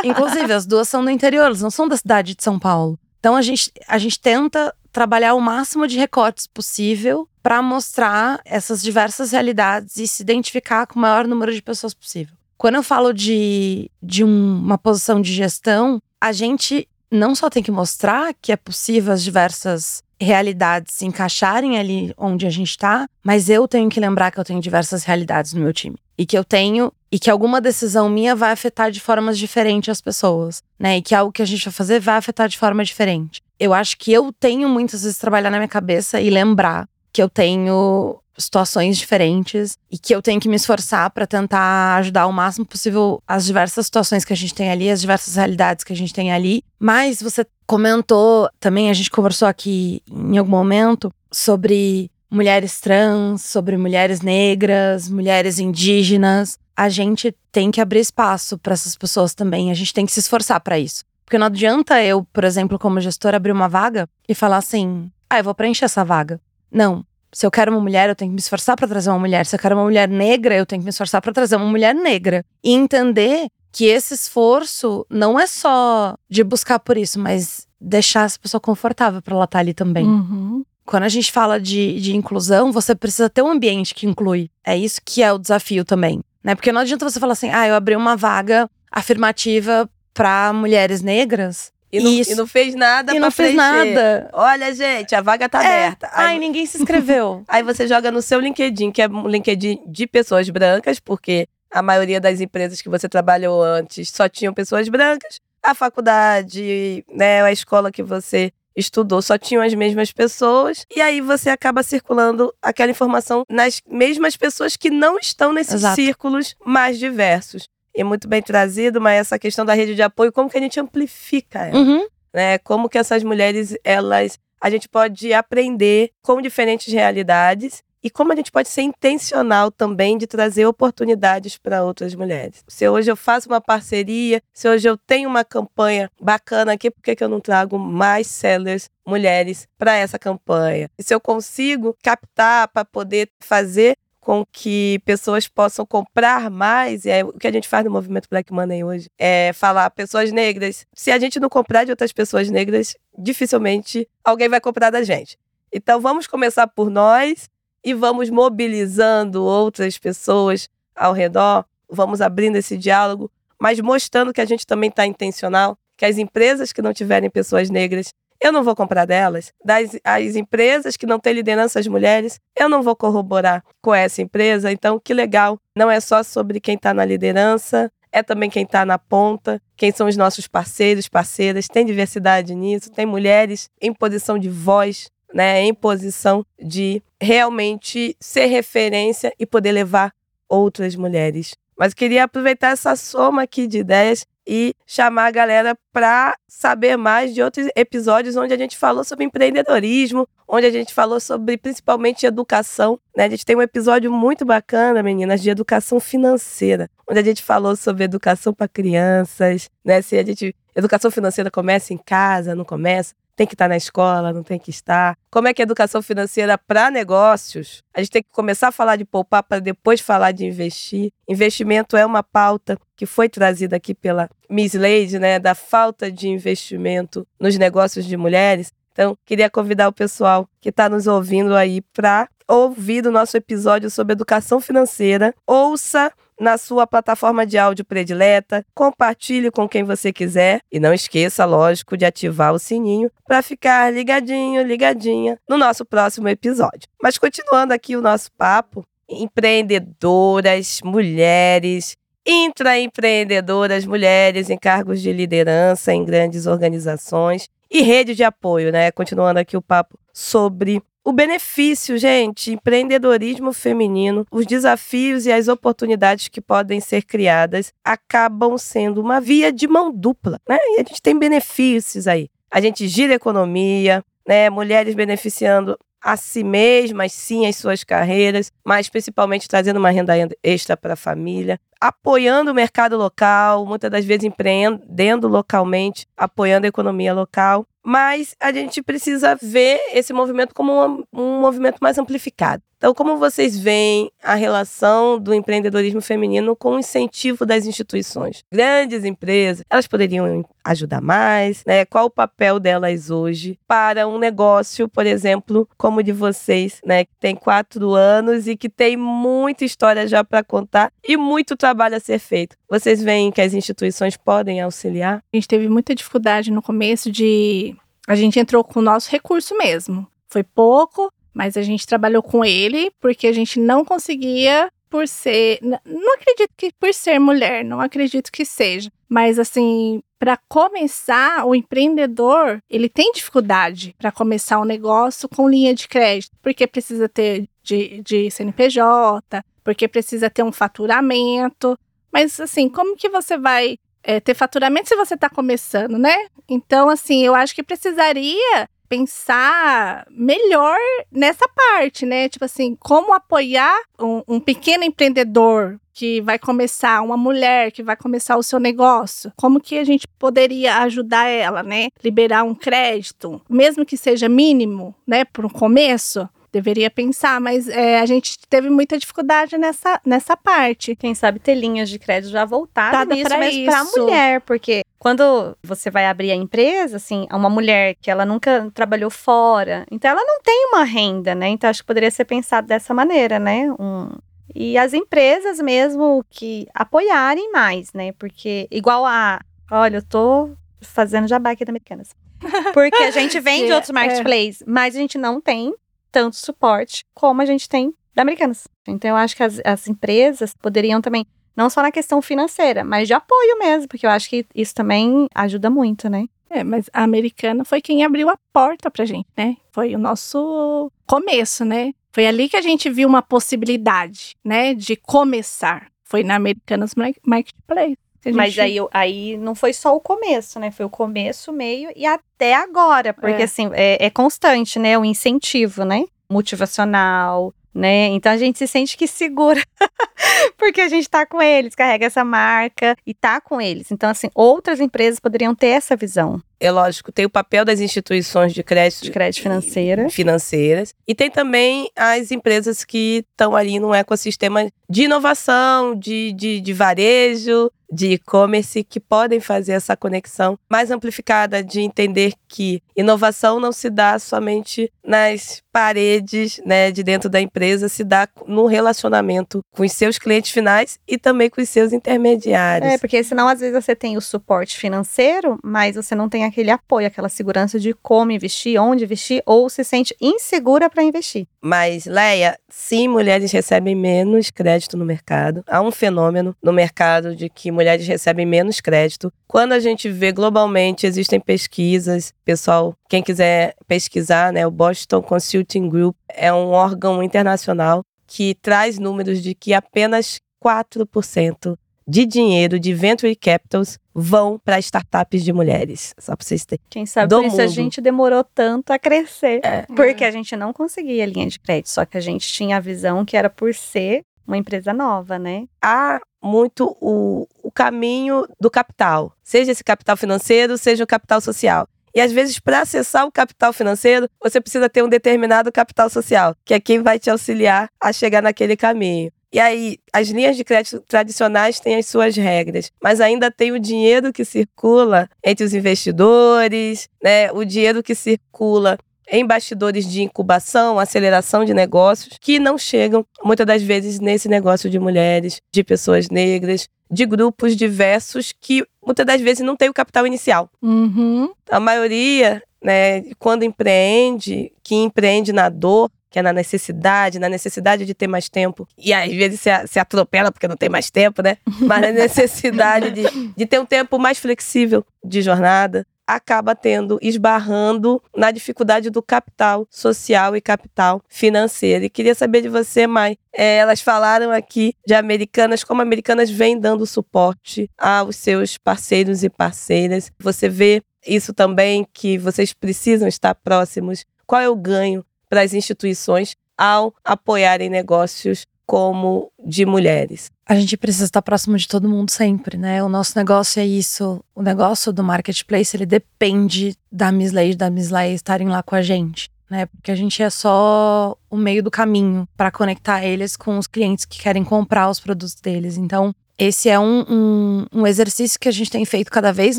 Speaker 5: Inclusive, as duas são do interior, elas não são da cidade de São Paulo. Então a gente, a gente tenta trabalhar o máximo de recortes possível para mostrar essas diversas realidades e se identificar com o maior número de pessoas possível. Quando eu falo de, de um, uma posição de gestão, a gente não só tem que mostrar que é possível as diversas realidades se encaixarem ali onde a gente está, mas eu tenho que lembrar que eu tenho diversas realidades no meu time. E que eu tenho, e que alguma decisão minha vai afetar de formas diferentes as pessoas, né? E que algo que a gente vai fazer vai afetar de forma diferente. Eu acho que eu tenho muitas vezes trabalhar na minha cabeça e lembrar que eu tenho situações diferentes e que eu tenho que me esforçar para tentar ajudar o máximo possível as diversas situações que a gente tem ali, as diversas realidades que a gente tem ali. Mas você comentou também, a gente conversou aqui em algum momento sobre mulheres trans, sobre mulheres negras, mulheres indígenas. A gente tem que abrir espaço para essas pessoas também, a gente tem que se esforçar para isso. Porque não adianta eu, por exemplo, como gestora, abrir uma vaga e falar assim: ah, eu vou preencher essa vaga. Não, se eu quero uma mulher, eu tenho que me esforçar para trazer uma mulher. Se eu quero uma mulher negra, eu tenho que me esforçar para trazer uma mulher negra. E entender que esse esforço não é só de buscar por isso, mas deixar essa pessoa confortável para ela estar tá ali também.
Speaker 2: Uhum.
Speaker 5: Quando a gente fala de, de inclusão, você precisa ter um ambiente que inclui. É isso que é o desafio também. né? Porque não adianta você falar assim, ah, eu abri uma vaga afirmativa para mulheres negras.
Speaker 4: E não,
Speaker 5: Isso.
Speaker 4: e não fez nada
Speaker 5: e não fez
Speaker 4: preencher.
Speaker 5: nada.
Speaker 4: Olha, gente, a vaga tá
Speaker 5: É.
Speaker 4: aberta. Aí,
Speaker 5: Ai, ninguém se inscreveu.
Speaker 4: aí você joga no seu LinkedIn, que é um LinkedIn de pessoas brancas, porque a maioria das empresas que você trabalhou antes só tinham pessoas brancas. A faculdade, né, a escola que você estudou só tinham as mesmas pessoas. E aí você acaba circulando aquela informação nas mesmas pessoas que não estão nesses
Speaker 5: Exato.
Speaker 4: círculos mais diversos. E muito bem trazido, mas essa questão da rede de apoio, como que a gente amplifica ela?
Speaker 5: Uhum.
Speaker 4: né? Como que essas mulheres, elas, a gente pode aprender com diferentes realidades e como a gente pode ser intencional também de trazer oportunidades para outras mulheres. Se hoje eu faço uma parceria, se hoje eu tenho uma campanha bacana aqui, por que, que eu não trago mais sellers mulheres para essa campanha? E se eu consigo captar para poder fazer com que pessoas possam comprar mais, e é o que a gente faz no movimento Black Money hoje, é falar pessoas negras. Se a gente não comprar de outras pessoas negras, dificilmente alguém vai comprar da gente. Então vamos começar por nós e vamos mobilizando outras pessoas ao redor, vamos abrindo esse diálogo, mas mostrando que a gente também está intencional, que as empresas que não tiverem pessoas negras eu não vou comprar delas. Das as empresas que não têm lideranças mulheres, eu não vou corroborar com essa empresa. Então, que legal. Não é só sobre quem está na liderança, é também quem está na ponta, quem são os nossos parceiros, parceiras. Tem diversidade nisso, tem mulheres em posição de voz, né, em posição de realmente ser referência e poder levar outras mulheres. Mas queria aproveitar essa soma aqui de ideias e chamar a galera para saber mais de outros episódios onde a gente falou sobre empreendedorismo, onde a gente falou sobre principalmente educação. Né? A gente tem um episódio muito bacana, meninas, de educação financeira, onde a gente falou sobre educação para crianças, né? Se a gente educação financeira começa em casa, não começa, tem que estar na escola, não tem que estar. Como é que é educação financeira para negócios? A gente tem que começar a falar de poupar para depois falar de investir. Investimento é uma pauta que foi trazida aqui pela Miss Lady, né, da falta de investimento nos negócios de mulheres. Então, queria convidar o pessoal que está nos ouvindo aí para ouvir o nosso episódio sobre educação financeira. Ouça na sua plataforma de áudio predileta, compartilhe com quem você quiser e não esqueça, lógico, de ativar o sininho para ficar ligadinho, ligadinha no nosso próximo episódio. Mas continuando aqui o nosso papo, empreendedoras, mulheres, intraempreendedoras, mulheres em cargos de liderança em grandes organizações e rede de apoio, né? Continuando aqui o papo sobre o benefício, gente, empreendedorismo feminino, os desafios e as oportunidades que podem ser criadas acabam sendo uma via de mão dupla, né? E a gente tem benefícios aí. A gente gira a economia, né? Mulheres beneficiando a si mesmas, sim, as suas carreiras, mas principalmente trazendo uma renda extra para a família, apoiando o mercado local, muitas das vezes empreendendo localmente, apoiando a economia local. Mas a gente precisa ver esse movimento como um, um movimento mais amplificado. Então, como vocês veem a relação do empreendedorismo feminino com o incentivo das instituições? Grandes empresas, elas poderiam ajudar mais, né? Qual o papel delas hoje para um negócio, por exemplo, como o de vocês, né? Que tem quatro anos e que tem muita história já para contar e muito trabalho a ser feito. Vocês veem que as instituições podem auxiliar?
Speaker 3: A gente teve muita dificuldade no começo de. A gente entrou com o nosso recurso mesmo. Foi pouco, mas a gente trabalhou com ele porque a gente não conseguia por ser, não acredito que por ser mulher, não acredito que seja, mas assim, para começar, o empreendedor, ele tem dificuldade para começar um negócio com linha de crédito, porque precisa ter de, de CNPJ, porque precisa ter um faturamento, mas assim, como que você vai é, ter faturamento se você está começando, né? Então, assim, eu acho que precisaria pensar melhor nessa parte, né? Tipo assim, como apoiar um, um pequeno empreendedor que vai começar, uma mulher que vai começar o seu negócio, como que a gente poderia ajudar ela, né? Liberar um crédito, mesmo que seja mínimo, né? Para um começo, deveria pensar, mas é, a gente teve muita dificuldade nessa, nessa parte.
Speaker 2: Quem sabe ter linhas de crédito já voltadas nisso,
Speaker 3: pra
Speaker 2: mas para
Speaker 3: isso.
Speaker 2: mulher, porque quando você vai abrir a empresa, assim, é uma mulher que ela nunca trabalhou fora, então ela não tem uma renda, né? Então acho que poderia ser pensado dessa maneira, né? Um, E as empresas mesmo que apoiarem mais, né? Porque igual a, olha, eu tô fazendo jabá aqui da Americanas. Porque a gente vem de
Speaker 3: É,
Speaker 2: outros marketplaces, mas a gente não tem tanto suporte como a gente tem da Americanas. Então eu acho que as, as empresas poderiam também, não só na questão financeira, mas de apoio mesmo, porque eu acho que isso também ajuda muito, né?
Speaker 3: É, mas a americana foi quem abriu a porta pra gente, né? Foi o nosso começo, né? Foi ali que a gente viu uma possibilidade, né, de começar. Foi na Americanas Mar- Marketplace.
Speaker 2: Mas aí, aí não foi só o começo, né? Foi o começo, meio e até agora. Porque,
Speaker 3: É.
Speaker 2: assim, é, é constante, né? O incentivo, né? Motivacional, né? Então a gente se sente que segura. porque a gente tá com eles, carrega essa marca e tá com eles. Então, assim, outras empresas poderiam ter essa visão
Speaker 4: É lógico, tem o papel das instituições de crédito
Speaker 2: de crédito financeira.
Speaker 4: financeiras. E tem também as empresas que estão ali num ecossistema de inovação, de, de, de varejo, de e-commerce, que podem fazer essa conexão mais amplificada de entender que inovação não se dá somente nas paredes né, de dentro da empresa, se dá no relacionamento com os seus clientes finais e também com os seus intermediários.
Speaker 2: É, porque senão às vezes você tem o suporte financeiro, mas você não tem aquele apoio, aquela segurança de como investir, onde investir, ou se sente insegura para investir.
Speaker 4: Mas, Leia, sim, mulheres recebem menos crédito no mercado. Há um fenômeno no mercado de que mulheres recebem menos crédito. Quando a gente vê globalmente, existem pesquisas. Pessoal, quem quiser pesquisar, né, o Boston Consulting Group é um órgão internacional que traz números de que apenas 4% de dinheiro de venture capitals vão para startups de mulheres. Só para vocês terem.
Speaker 2: Quem sabe
Speaker 4: Do
Speaker 2: por isso a gente demorou tanto a crescer.
Speaker 4: É.
Speaker 2: Porque a gente não conseguia linha de crédito, só que a gente tinha a visão que era por ser uma empresa nova, né?
Speaker 4: há muito o, o caminho do capital, seja esse capital financeiro, seja o capital social. E às vezes, para acessar o capital financeiro, você precisa ter um determinado capital social, que é quem vai te auxiliar a chegar naquele caminho. E aí, as linhas de crédito tradicionais têm as suas regras, mas ainda tem o dinheiro que circula entre os investidores, né? O dinheiro que circula em bastidores de incubação, aceleração de negócios, que não chegam, muitas das vezes, nesse negócio de mulheres, de pessoas negras, de grupos diversos que muitas das vezes não tem o capital inicial.
Speaker 3: Uhum.
Speaker 4: A maioria, né, quando empreende, que empreende na dor, que é na necessidade, na necessidade de ter mais tempo, e às vezes se, se atropela porque não tem mais tempo, né? Mas na necessidade de, de ter um tempo mais flexível de jornada, acaba tendo, esbarrando na dificuldade do capital social e capital financeiro. E queria saber de você, Mai. É, elas falaram aqui de americanas, como americanas vêm dando suporte aos seus parceiros e parceiras. Você vê isso também, que vocês precisam estar próximos. Qual é o ganho para as instituições ao apoiarem negócios como de mulheres?
Speaker 5: A gente precisa estar próximo de todo mundo sempre, né? O nosso negócio é isso. O negócio do marketplace, ele depende da Miss Lady da Miss Laia estarem lá com a gente, né? Porque a gente é só o meio do caminho para conectar eles com os clientes que querem comprar os produtos deles. Então, esse é um, um, um exercício que a gente tem feito cada vez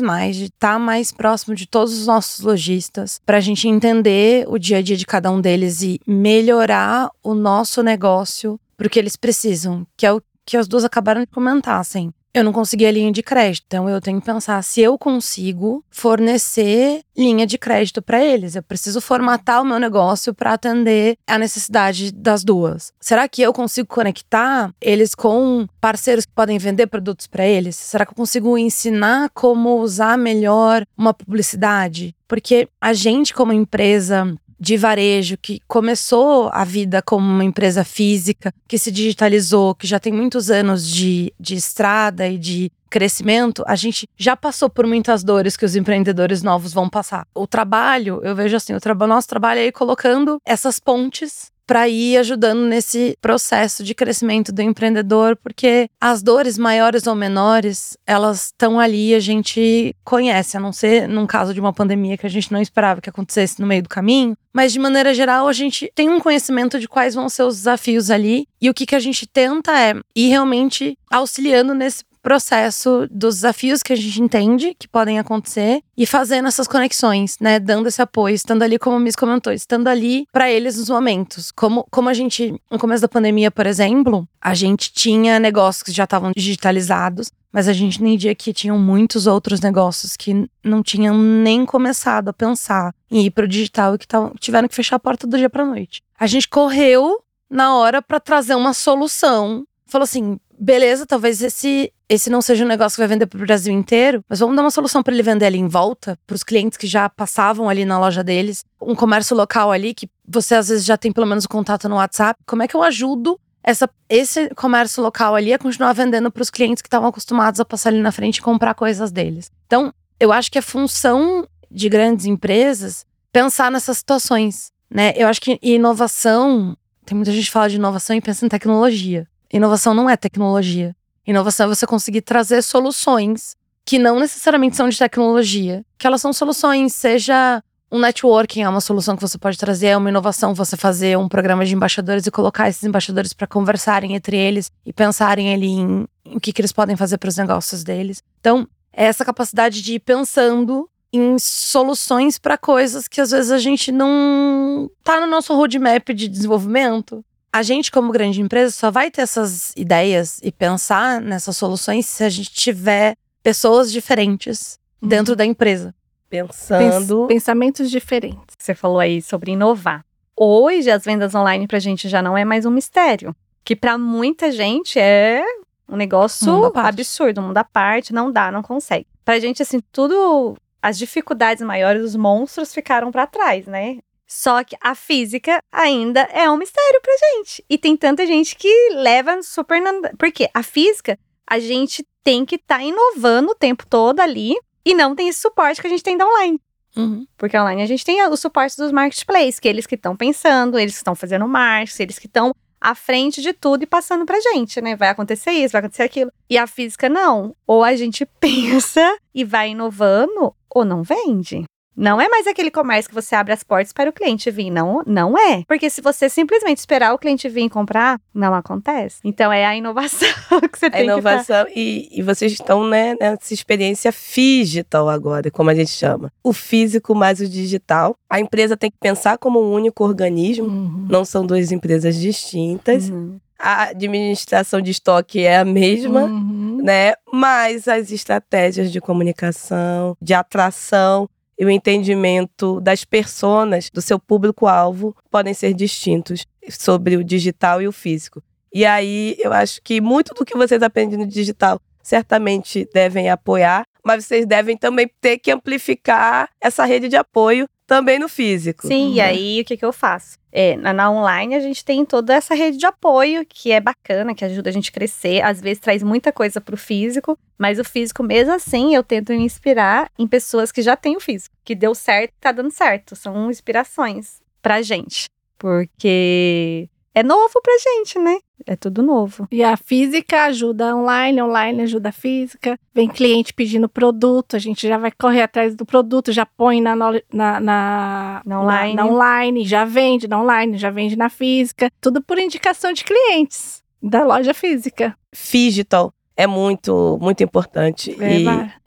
Speaker 5: mais, de estar mais próximo de todos os nossos lojistas, para a gente entender o dia a dia de cada um deles e melhorar o nosso negócio para o que eles precisam, que é o que as duas acabaram de comentar, assim. Eu não consegui a linha de crédito, então eu tenho que pensar se eu consigo fornecer linha de crédito para eles. Eu preciso formatar o meu negócio para atender a necessidade das duas. Será que eu consigo conectar eles com parceiros que podem vender produtos para eles? Será que eu consigo ensinar como usar melhor uma publicidade? Porque a gente, como empresa de varejo que começou a vida como uma empresa física, que se digitalizou, que já tem muitos anos de, de estrada e de crescimento, a gente já passou por muitas dores que os empreendedores novos vão passar. O trabalho, eu vejo assim, o traba nosso trabalho é ir colocando essas pontes para ir ajudando nesse processo de crescimento do empreendedor, porque as dores maiores ou menores, elas estão ali, a gente conhece, a não ser num caso de uma pandemia que a gente não esperava que acontecesse no meio do caminho, mas de maneira geral a gente tem um conhecimento de quais vão ser os desafios ali e o que, que a gente tenta é ir realmente auxiliando nesse processo dos desafios que a gente entende que podem acontecer e fazendo essas conexões, né? Dando esse apoio, estando ali, como o Miss comentou, estando ali para eles nos momentos. Como, como a gente, no começo da pandemia, por exemplo, a gente tinha negócios que já estavam digitalizados, mas a gente entendia que tinham muitos outros negócios que não tinham nem começado a pensar em ir para o digital e que tavam, tiveram que fechar a porta do dia para noite. A gente correu na hora para trazer uma solução. Falou assim: beleza, talvez esse esse não seja um negócio que vai vender para o Brasil inteiro, mas vamos dar uma solução para ele vender ali em volta, para os clientes que já passavam ali na loja deles, um comércio local ali que você às vezes já tem pelo menos o contato no WhatsApp. Como é que eu ajudo essa, esse comércio local ali a continuar vendendo para os clientes que estavam acostumados a passar ali na frente e comprar coisas deles? Então, eu acho que é função de grandes empresas pensar nessas situações, né? Eu acho que inovação, tem muita gente que fala de inovação e pensa em tecnologia. Inovação não é tecnologia. Inovação é você conseguir trazer soluções que não necessariamente são de tecnologia, que elas são soluções, seja um networking é uma solução que você pode trazer, é uma inovação você fazer um programa de embaixadores e colocar esses embaixadores para conversarem entre eles e pensarem ali em, o que, que eles podem fazer para os negócios deles. Então, é essa capacidade de ir pensando em soluções para coisas que às vezes a gente não tá no nosso roadmap de desenvolvimento a gente, como grande empresa, só vai ter essas ideias e pensar nessas soluções se a gente tiver pessoas diferentes uhum. dentro da empresa.
Speaker 4: Pensando.
Speaker 3: pensamentos diferentes.
Speaker 2: Você falou aí sobre inovar. Hoje, as vendas online pra gente já não é mais um mistério. Que para muita gente é um negócio absurdo, um mundo à parte, não dá, não consegue. Pra gente, assim, tudo. As dificuldades maiores, os monstros ficaram para trás, né? Só que a física ainda é um mistério pra gente. E tem tanta gente que leva super. Porque a física, a gente tem que estar tá inovando o tempo todo ali e não tem esse suporte que a gente tem da online. Uhum. Porque online a gente tem o suporte dos marketplaces, que eles que estão pensando, eles que estão fazendo marketing, eles que estão à frente de tudo e passando pra gente, né? Vai acontecer isso, vai acontecer aquilo. E a física não. Ou a gente pensa e vai inovando, ou não vende. Não é mais aquele comércio que você abre as portas para o cliente vir. Não, não é. Porque se você simplesmente esperar o cliente vir comprar, não acontece. Então é a inovação que você tem
Speaker 4: a inovação que e, e vocês estão né, nessa experiência digital agora, como a gente chama. O físico mais o digital. A empresa tem que pensar como um único organismo. Uhum. Não são duas empresas distintas. Uhum a administração de estoque é a mesma, uhum. né? Mas as estratégias de comunicação, de atração e o entendimento das personas, do seu público-alvo, podem ser distintos sobre o digital e o físico. E aí eu acho que muito do que vocês aprendem no digital certamente devem apoiar, mas vocês devem também ter que amplificar essa rede de apoio também no físico.
Speaker 2: Sim, uhum. e aí o que, que eu faço? É, na, na, online a gente tem toda essa rede de apoio que é bacana, que ajuda a gente a crescer. Às vezes traz muita coisa pro físico, mas o físico, mesmo assim, eu tento me inspirar em pessoas que já têm o físico, que deu certo tá dando certo. São inspirações pra gente. Porque é novo pra gente, né? É tudo novo.
Speaker 3: E a física ajuda online, online ajuda a física. Vem cliente pedindo produto, a gente já vai correr atrás do produto, já põe na, na, na,
Speaker 2: na online.
Speaker 3: Na, na online, já vende na online, já vende na física. Tudo por indicação de clientes da loja física.
Speaker 4: Digital é muito, muito importante. É,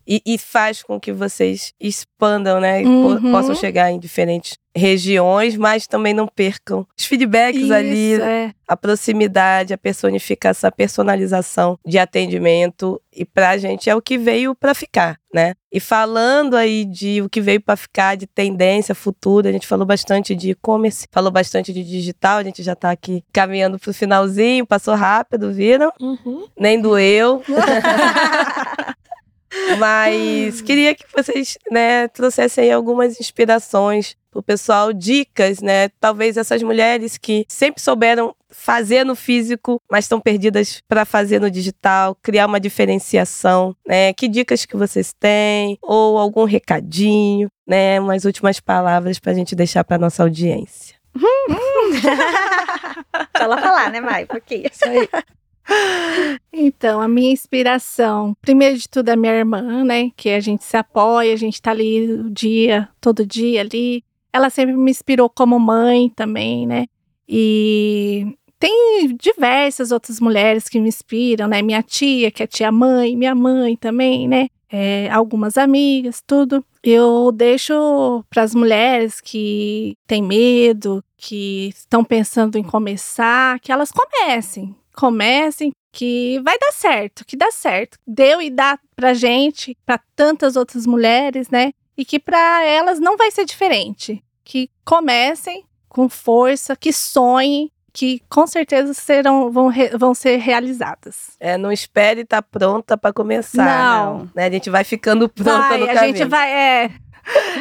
Speaker 4: e, e, e, faz com que vocês expandam, né? Uhum. Possam chegar em diferentes regiões, mas também não percam os feedbacks Isso, ali, é. a proximidade, a personificação, a personalização de atendimento. E pra gente é o que veio para ficar, né? E falando aí de o que veio para ficar, de tendência futura, a gente falou bastante de e-commerce, falou bastante de digital, a gente já tá aqui caminhando pro finalzinho, passou rápido, viram? Uhum. Nem doeu. Mas queria que vocês, né, trouxessem algumas inspirações pro pessoal, dicas, né? Talvez essas mulheres que sempre souberam fazer no físico, mas estão perdidas para fazer no digital, criar uma diferenciação, né? Que dicas que vocês têm ou algum recadinho, né? Umas últimas palavras para a gente deixar para nossa audiência.
Speaker 2: Deixa ela falar, né, Mai? Porque isso aí.
Speaker 3: Então, a minha inspiração, primeiro de tudo, é minha irmã, né? Que a gente se apoia, a gente tá ali o dia, todo dia ali. Ela sempre me inspirou como mãe também, né? E tem diversas outras mulheres que me inspiram, né? Minha tia, que é tia mãe, minha mãe também, né? É, algumas amigas, tudo. Eu deixo para as mulheres que têm medo, que estão pensando em começar, que elas comecem. Comecem, que vai dar certo, que dá certo. Deu e dá pra gente, para tantas outras mulheres, né? E que para elas não vai ser diferente. Que comecem com força, que sonhem, que com certeza serão, vão, re, vão ser realizadas.
Speaker 4: É, não espere estar tá pronta para começar.
Speaker 3: Não.
Speaker 4: não né? A gente vai ficando pronta
Speaker 3: vai,
Speaker 4: no
Speaker 3: a
Speaker 4: caminho.
Speaker 3: A gente vai, é,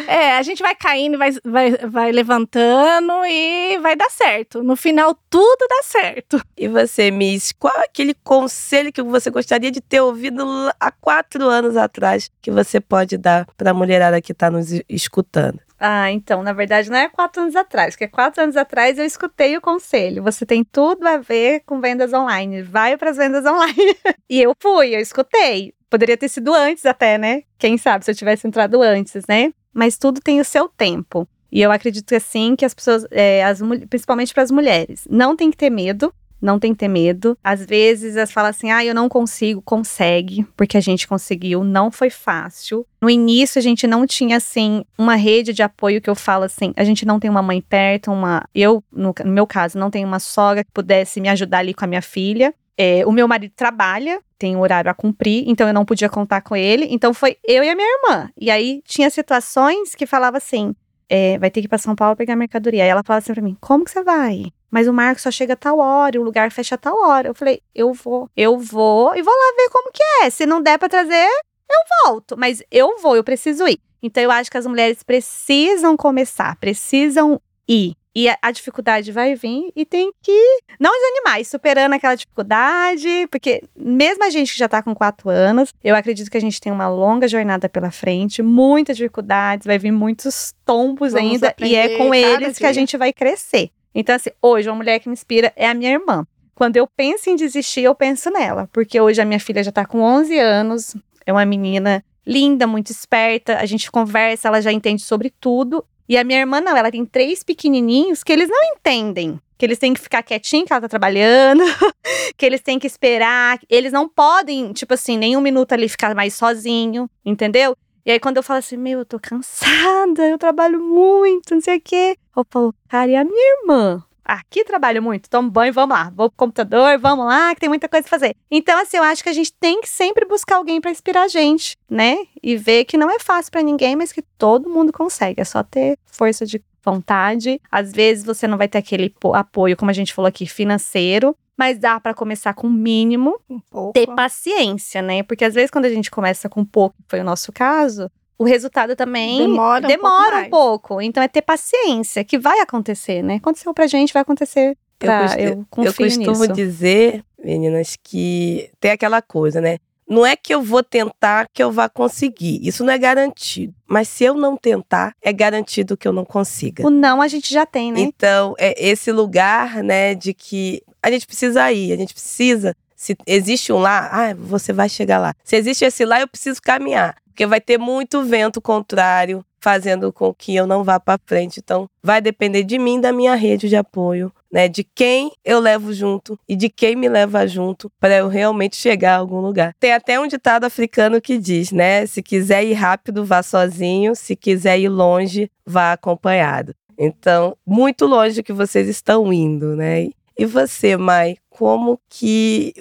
Speaker 3: é, a gente vai caindo, vai, vai, vai levantando e vai dar certo. No final, tudo dá certo.
Speaker 4: E você, Miss, qual é aquele conselho que você gostaria de ter ouvido há quatro anos atrás que você pode dar para a mulherada que está nos escutando?
Speaker 2: Ah, então, na verdade, não é quatro anos atrás, porque quatro anos atrás eu escutei o conselho. Você tem tudo a ver com vendas online. Vai para as vendas online. e eu fui, eu escutei. Poderia ter sido antes até, né? Quem sabe se eu tivesse entrado antes, né? Mas tudo tem o seu tempo. E eu acredito assim que as pessoas, é, as, principalmente para as mulheres, não tem que ter medo não tem que ter medo. Às vezes elas falam assim: ah, eu não consigo, consegue, porque a gente conseguiu, não foi fácil. No início a gente não tinha assim uma rede de apoio que eu falo assim, a gente não tem uma mãe perto, uma eu no, no meu caso não tenho uma sogra que pudesse me ajudar ali com a minha filha. É, o meu marido trabalha, tem um horário a cumprir, então eu não podia contar com ele. Então foi eu e a minha irmã. E aí tinha situações que falava assim: é, vai ter que ir para São Paulo pegar mercadoria. Aí ela fala assim para mim: como que você vai? Mas o Marco só chega a tal hora, o lugar fecha a tal hora. Eu falei: eu vou, eu vou e vou lá ver como que é. Se não der para trazer, eu volto. Mas eu vou, eu preciso ir. Então eu acho que as mulheres precisam começar, precisam ir. E a, a, dificuldade vai vir e tem que não desanimar, ir superando aquela dificuldade, porque mesmo a gente que já tá com quatro anos, eu acredito que a gente tem uma longa jornada pela frente, muitas dificuldades, vai vir muitos tombos Vamos ainda, e é com eles dia. que a gente vai crescer. Então, assim, hoje uma mulher que me inspira é a minha irmã. Quando eu penso em desistir, eu penso nela, porque hoje a minha filha já tá com 11 anos, é uma menina linda, muito esperta, a gente conversa, ela já entende sobre tudo e a minha irmã não, ela tem três pequenininhos que eles não entendem. Que eles têm que ficar quietinho, que ela tá trabalhando, que eles têm que esperar, eles não podem, tipo assim, nem um minuto ali ficar mais sozinho, entendeu? E aí, quando eu falo assim, meu, eu tô cansada, eu trabalho muito, não sei o quê. Eu falo, cara, e a minha irmã? Aqui trabalho muito, tomo banho, vamos lá, vou pro computador, vamos lá, que tem muita coisa a fazer. Então, assim, eu acho que a gente tem que sempre buscar alguém para inspirar a gente, né? E ver que não é fácil para ninguém, mas que todo mundo consegue, é só ter força de vontade. Às vezes você não vai ter aquele apoio, como a gente falou aqui, financeiro, mas dá para começar com o mínimo, um ter paciência, né? Porque às vezes quando a gente começa com pouco, foi o nosso caso, o resultado também demora, um, demora pouco, um pouco. Então é ter paciência, que vai acontecer, né? Aconteceu pra gente, vai acontecer pra, eu, eu confio
Speaker 4: Eu costumo
Speaker 2: nisso.
Speaker 4: dizer, meninas, que tem aquela coisa, né? Não é que eu vou tentar que eu vá conseguir. Isso não é garantido. Mas se eu não tentar, é garantido que eu não consiga.
Speaker 2: O não a gente já tem, né?
Speaker 4: Então, é esse lugar, né, de que a gente precisa ir, a gente precisa. Se existe um lá, ah, você vai chegar lá. Se existe esse lá, eu preciso caminhar. Porque vai ter muito vento contrário, fazendo com que eu não vá para frente. Então, vai depender de mim, da minha rede de apoio, né? De quem eu levo junto e de quem me leva junto para eu realmente chegar a algum lugar. Tem até um ditado africano que diz, né? Se quiser ir rápido, vá sozinho. Se quiser ir longe, vá acompanhado. Então, muito longe que vocês estão indo, né? E você, Mai, como que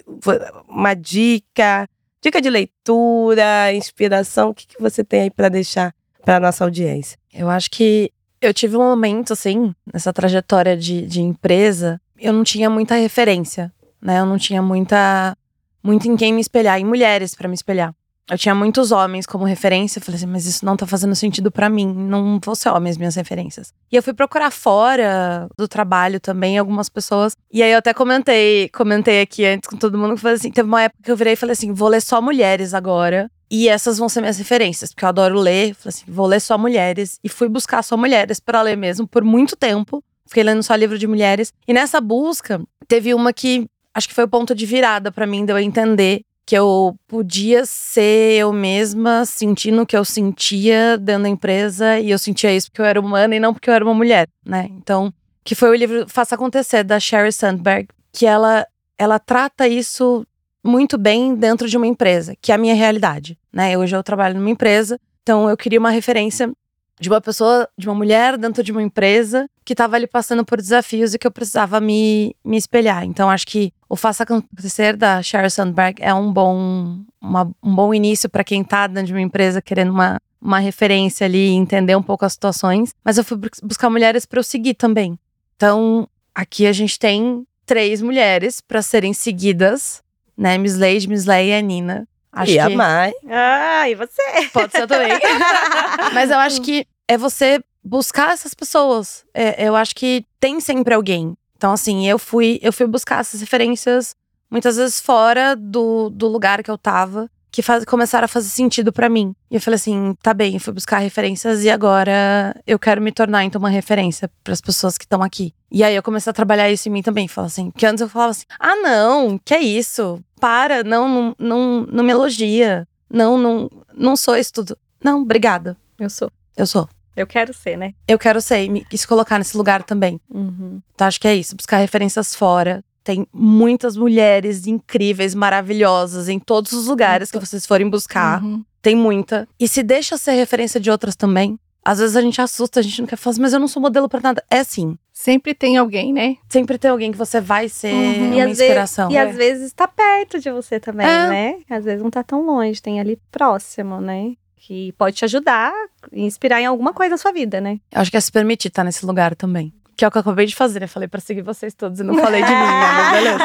Speaker 4: uma dica, Dica de leitura, inspiração, o que, que você tem aí para deixar para nossa audiência?
Speaker 5: Eu acho que eu tive um momento, assim, nessa trajetória de, de empresa, eu não tinha muita referência, né? Eu não tinha muita, muito em quem me espelhar, em mulheres para me espelhar. Eu tinha muitos homens como referência, eu falei assim, mas isso não tá fazendo sentido para mim, não vão ser homens minhas referências. E eu fui procurar fora do trabalho também algumas pessoas. E aí eu até comentei, comentei aqui antes com todo mundo que falei assim, teve uma época que eu virei e falei assim, vou ler só mulheres agora. E essas vão ser minhas referências, porque eu adoro ler. Falei assim, vou ler só mulheres. E fui buscar só mulheres para ler mesmo por muito tempo. Fiquei lendo só livro de mulheres. E nessa busca, teve uma que acho que foi o ponto de virada para mim, de eu entender que eu podia ser eu mesma, sentindo o que eu sentia dentro da empresa, e eu sentia isso porque eu era humana e não porque eu era uma mulher, né? Então, que foi o livro Faça Acontecer, da Sherry Sandberg. que ela, ela trata isso muito bem dentro de uma empresa, que é a minha realidade, né? Hoje eu trabalho numa empresa, então eu queria uma referência de uma pessoa, de uma mulher dentro de uma empresa que estava ali passando por desafios e que eu precisava me, me espelhar. Então acho que o Faça Acontecer da Sheryl Sandberg é um bom, uma, um bom início para quem está dentro de uma empresa querendo uma, uma referência ali, entender um pouco as situações. Mas eu fui buscar mulheres para eu seguir também. Então aqui a gente tem três mulheres para serem seguidas, né? Miss Lady, Miss Leia e a Nina.
Speaker 4: Acho e a Mai.
Speaker 2: Ah, e você?
Speaker 5: Pode ser também. Mas eu acho que é você buscar essas pessoas. É, eu acho que tem sempre alguém. Então, assim, eu fui, eu fui buscar essas referências muitas vezes fora do, do lugar que eu tava, que faz, começaram a fazer sentido para mim. E eu falei assim, tá bem, eu fui buscar referências e agora eu quero me tornar então uma referência para as pessoas que estão aqui. E aí eu comecei a trabalhar isso em mim também, falar assim, que antes eu falava assim: "Ah, não, que é isso? Para, não, não, não, não me elogia. Não, não, não sou isso tudo. Não, obrigada.
Speaker 2: Eu sou.
Speaker 5: Eu sou.
Speaker 2: Eu quero ser, né?
Speaker 5: Eu quero ser e se colocar nesse lugar também.
Speaker 2: Uhum.
Speaker 5: Então acho que é isso, buscar referências fora. Tem muitas mulheres incríveis, maravilhosas em todos os lugares que vocês forem buscar.
Speaker 3: Uhum.
Speaker 5: Tem muita. E se deixa ser referência de outras também. Às vezes a gente assusta, a gente não quer falar, assim, mas eu não sou modelo pra nada. É assim.
Speaker 3: Sempre tem alguém, né?
Speaker 5: Sempre tem alguém que você vai ser
Speaker 3: Uhum.
Speaker 2: E
Speaker 5: uma
Speaker 2: às
Speaker 5: inspiração.
Speaker 2: E às vezes tá perto de você também,
Speaker 5: É.
Speaker 2: né? Às vezes não tá tão longe, tem ali próximo, né? Que pode te ajudar e inspirar em alguma coisa na sua vida, né?
Speaker 5: Eu acho que é se permitir estar nesse lugar também. Que é o que eu acabei de fazer, né? Falei pra seguir vocês todos e não falei de mim, né? Mas beleza.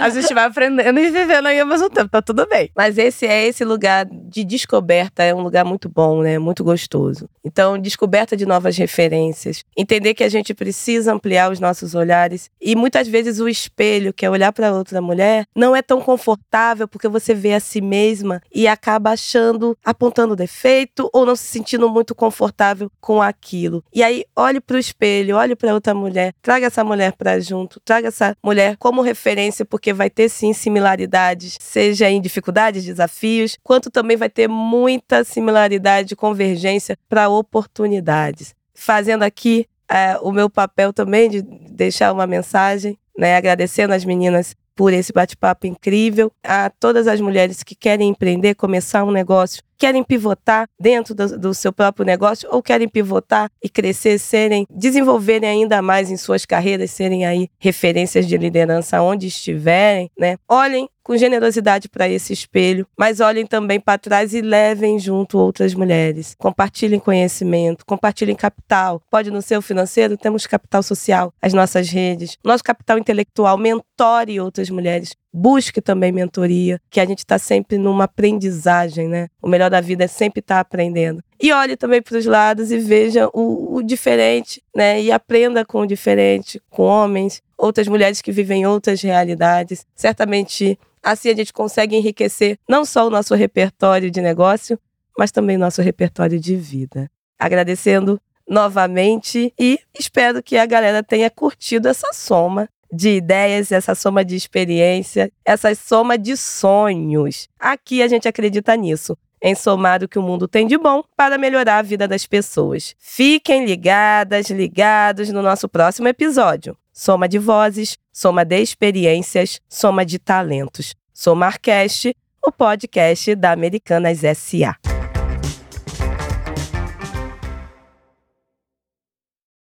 Speaker 5: A gente vai aprendendo e vivendo aí ao mesmo tempo, tá tudo bem.
Speaker 4: Mas esse é esse lugar de descoberta, é um lugar muito bom, né? Muito gostoso. Então, descoberta de novas referências, entender que a gente precisa ampliar os nossos olhares e muitas vezes o espelho, que é olhar para outra mulher, não é tão confortável porque você vê a si mesma e acaba achando, apontando defeito ou não se sentindo muito confortável com aquilo. E aí, olhe para o espelho, olhe para outra mulher, traga essa mulher para junto, traga essa mulher como referência porque vai ter sim similaridades, seja em dificuldades, desafios, quanto também vai ter muita similaridade, convergência para oportunidades. Fazendo aqui eh, o meu papel também de deixar uma mensagem, né, agradecendo as meninas por esse bate-papo incrível, a todas as mulheres que querem empreender, começar um negócio, querem pivotar dentro do, do seu próprio negócio ou querem pivotar e crescer, serem, desenvolverem ainda mais em suas carreiras, serem aí referências de liderança onde estiverem, né? Olhem com generosidade para esse espelho, mas olhem também para trás e levem junto outras mulheres. Compartilhem conhecimento, compartilhem capital. Pode no seu financeiro, temos capital social, as nossas redes, nosso capital intelectual, mentore outras mulheres. Busque também mentoria, que a gente está sempre numa aprendizagem, né? O melhor da vida é sempre estar aprendendo. E olhe também para os lados e veja o, o diferente, né? E aprenda com o diferente, com homens, outras mulheres que vivem outras realidades. Certamente assim a gente consegue enriquecer não só o nosso repertório de negócio, mas também o nosso repertório de vida. Agradecendo novamente e espero que a galera tenha curtido essa soma de ideias, essa soma de experiência, essa soma de sonhos. Aqui a gente acredita nisso, em somar o que o mundo tem de bom para melhorar a vida das pessoas. Fiquem ligadas, ligados no nosso próximo episódio. Soma de vozes, soma de experiências, soma de talentos. Somarcast, o podcast da Americanas SA.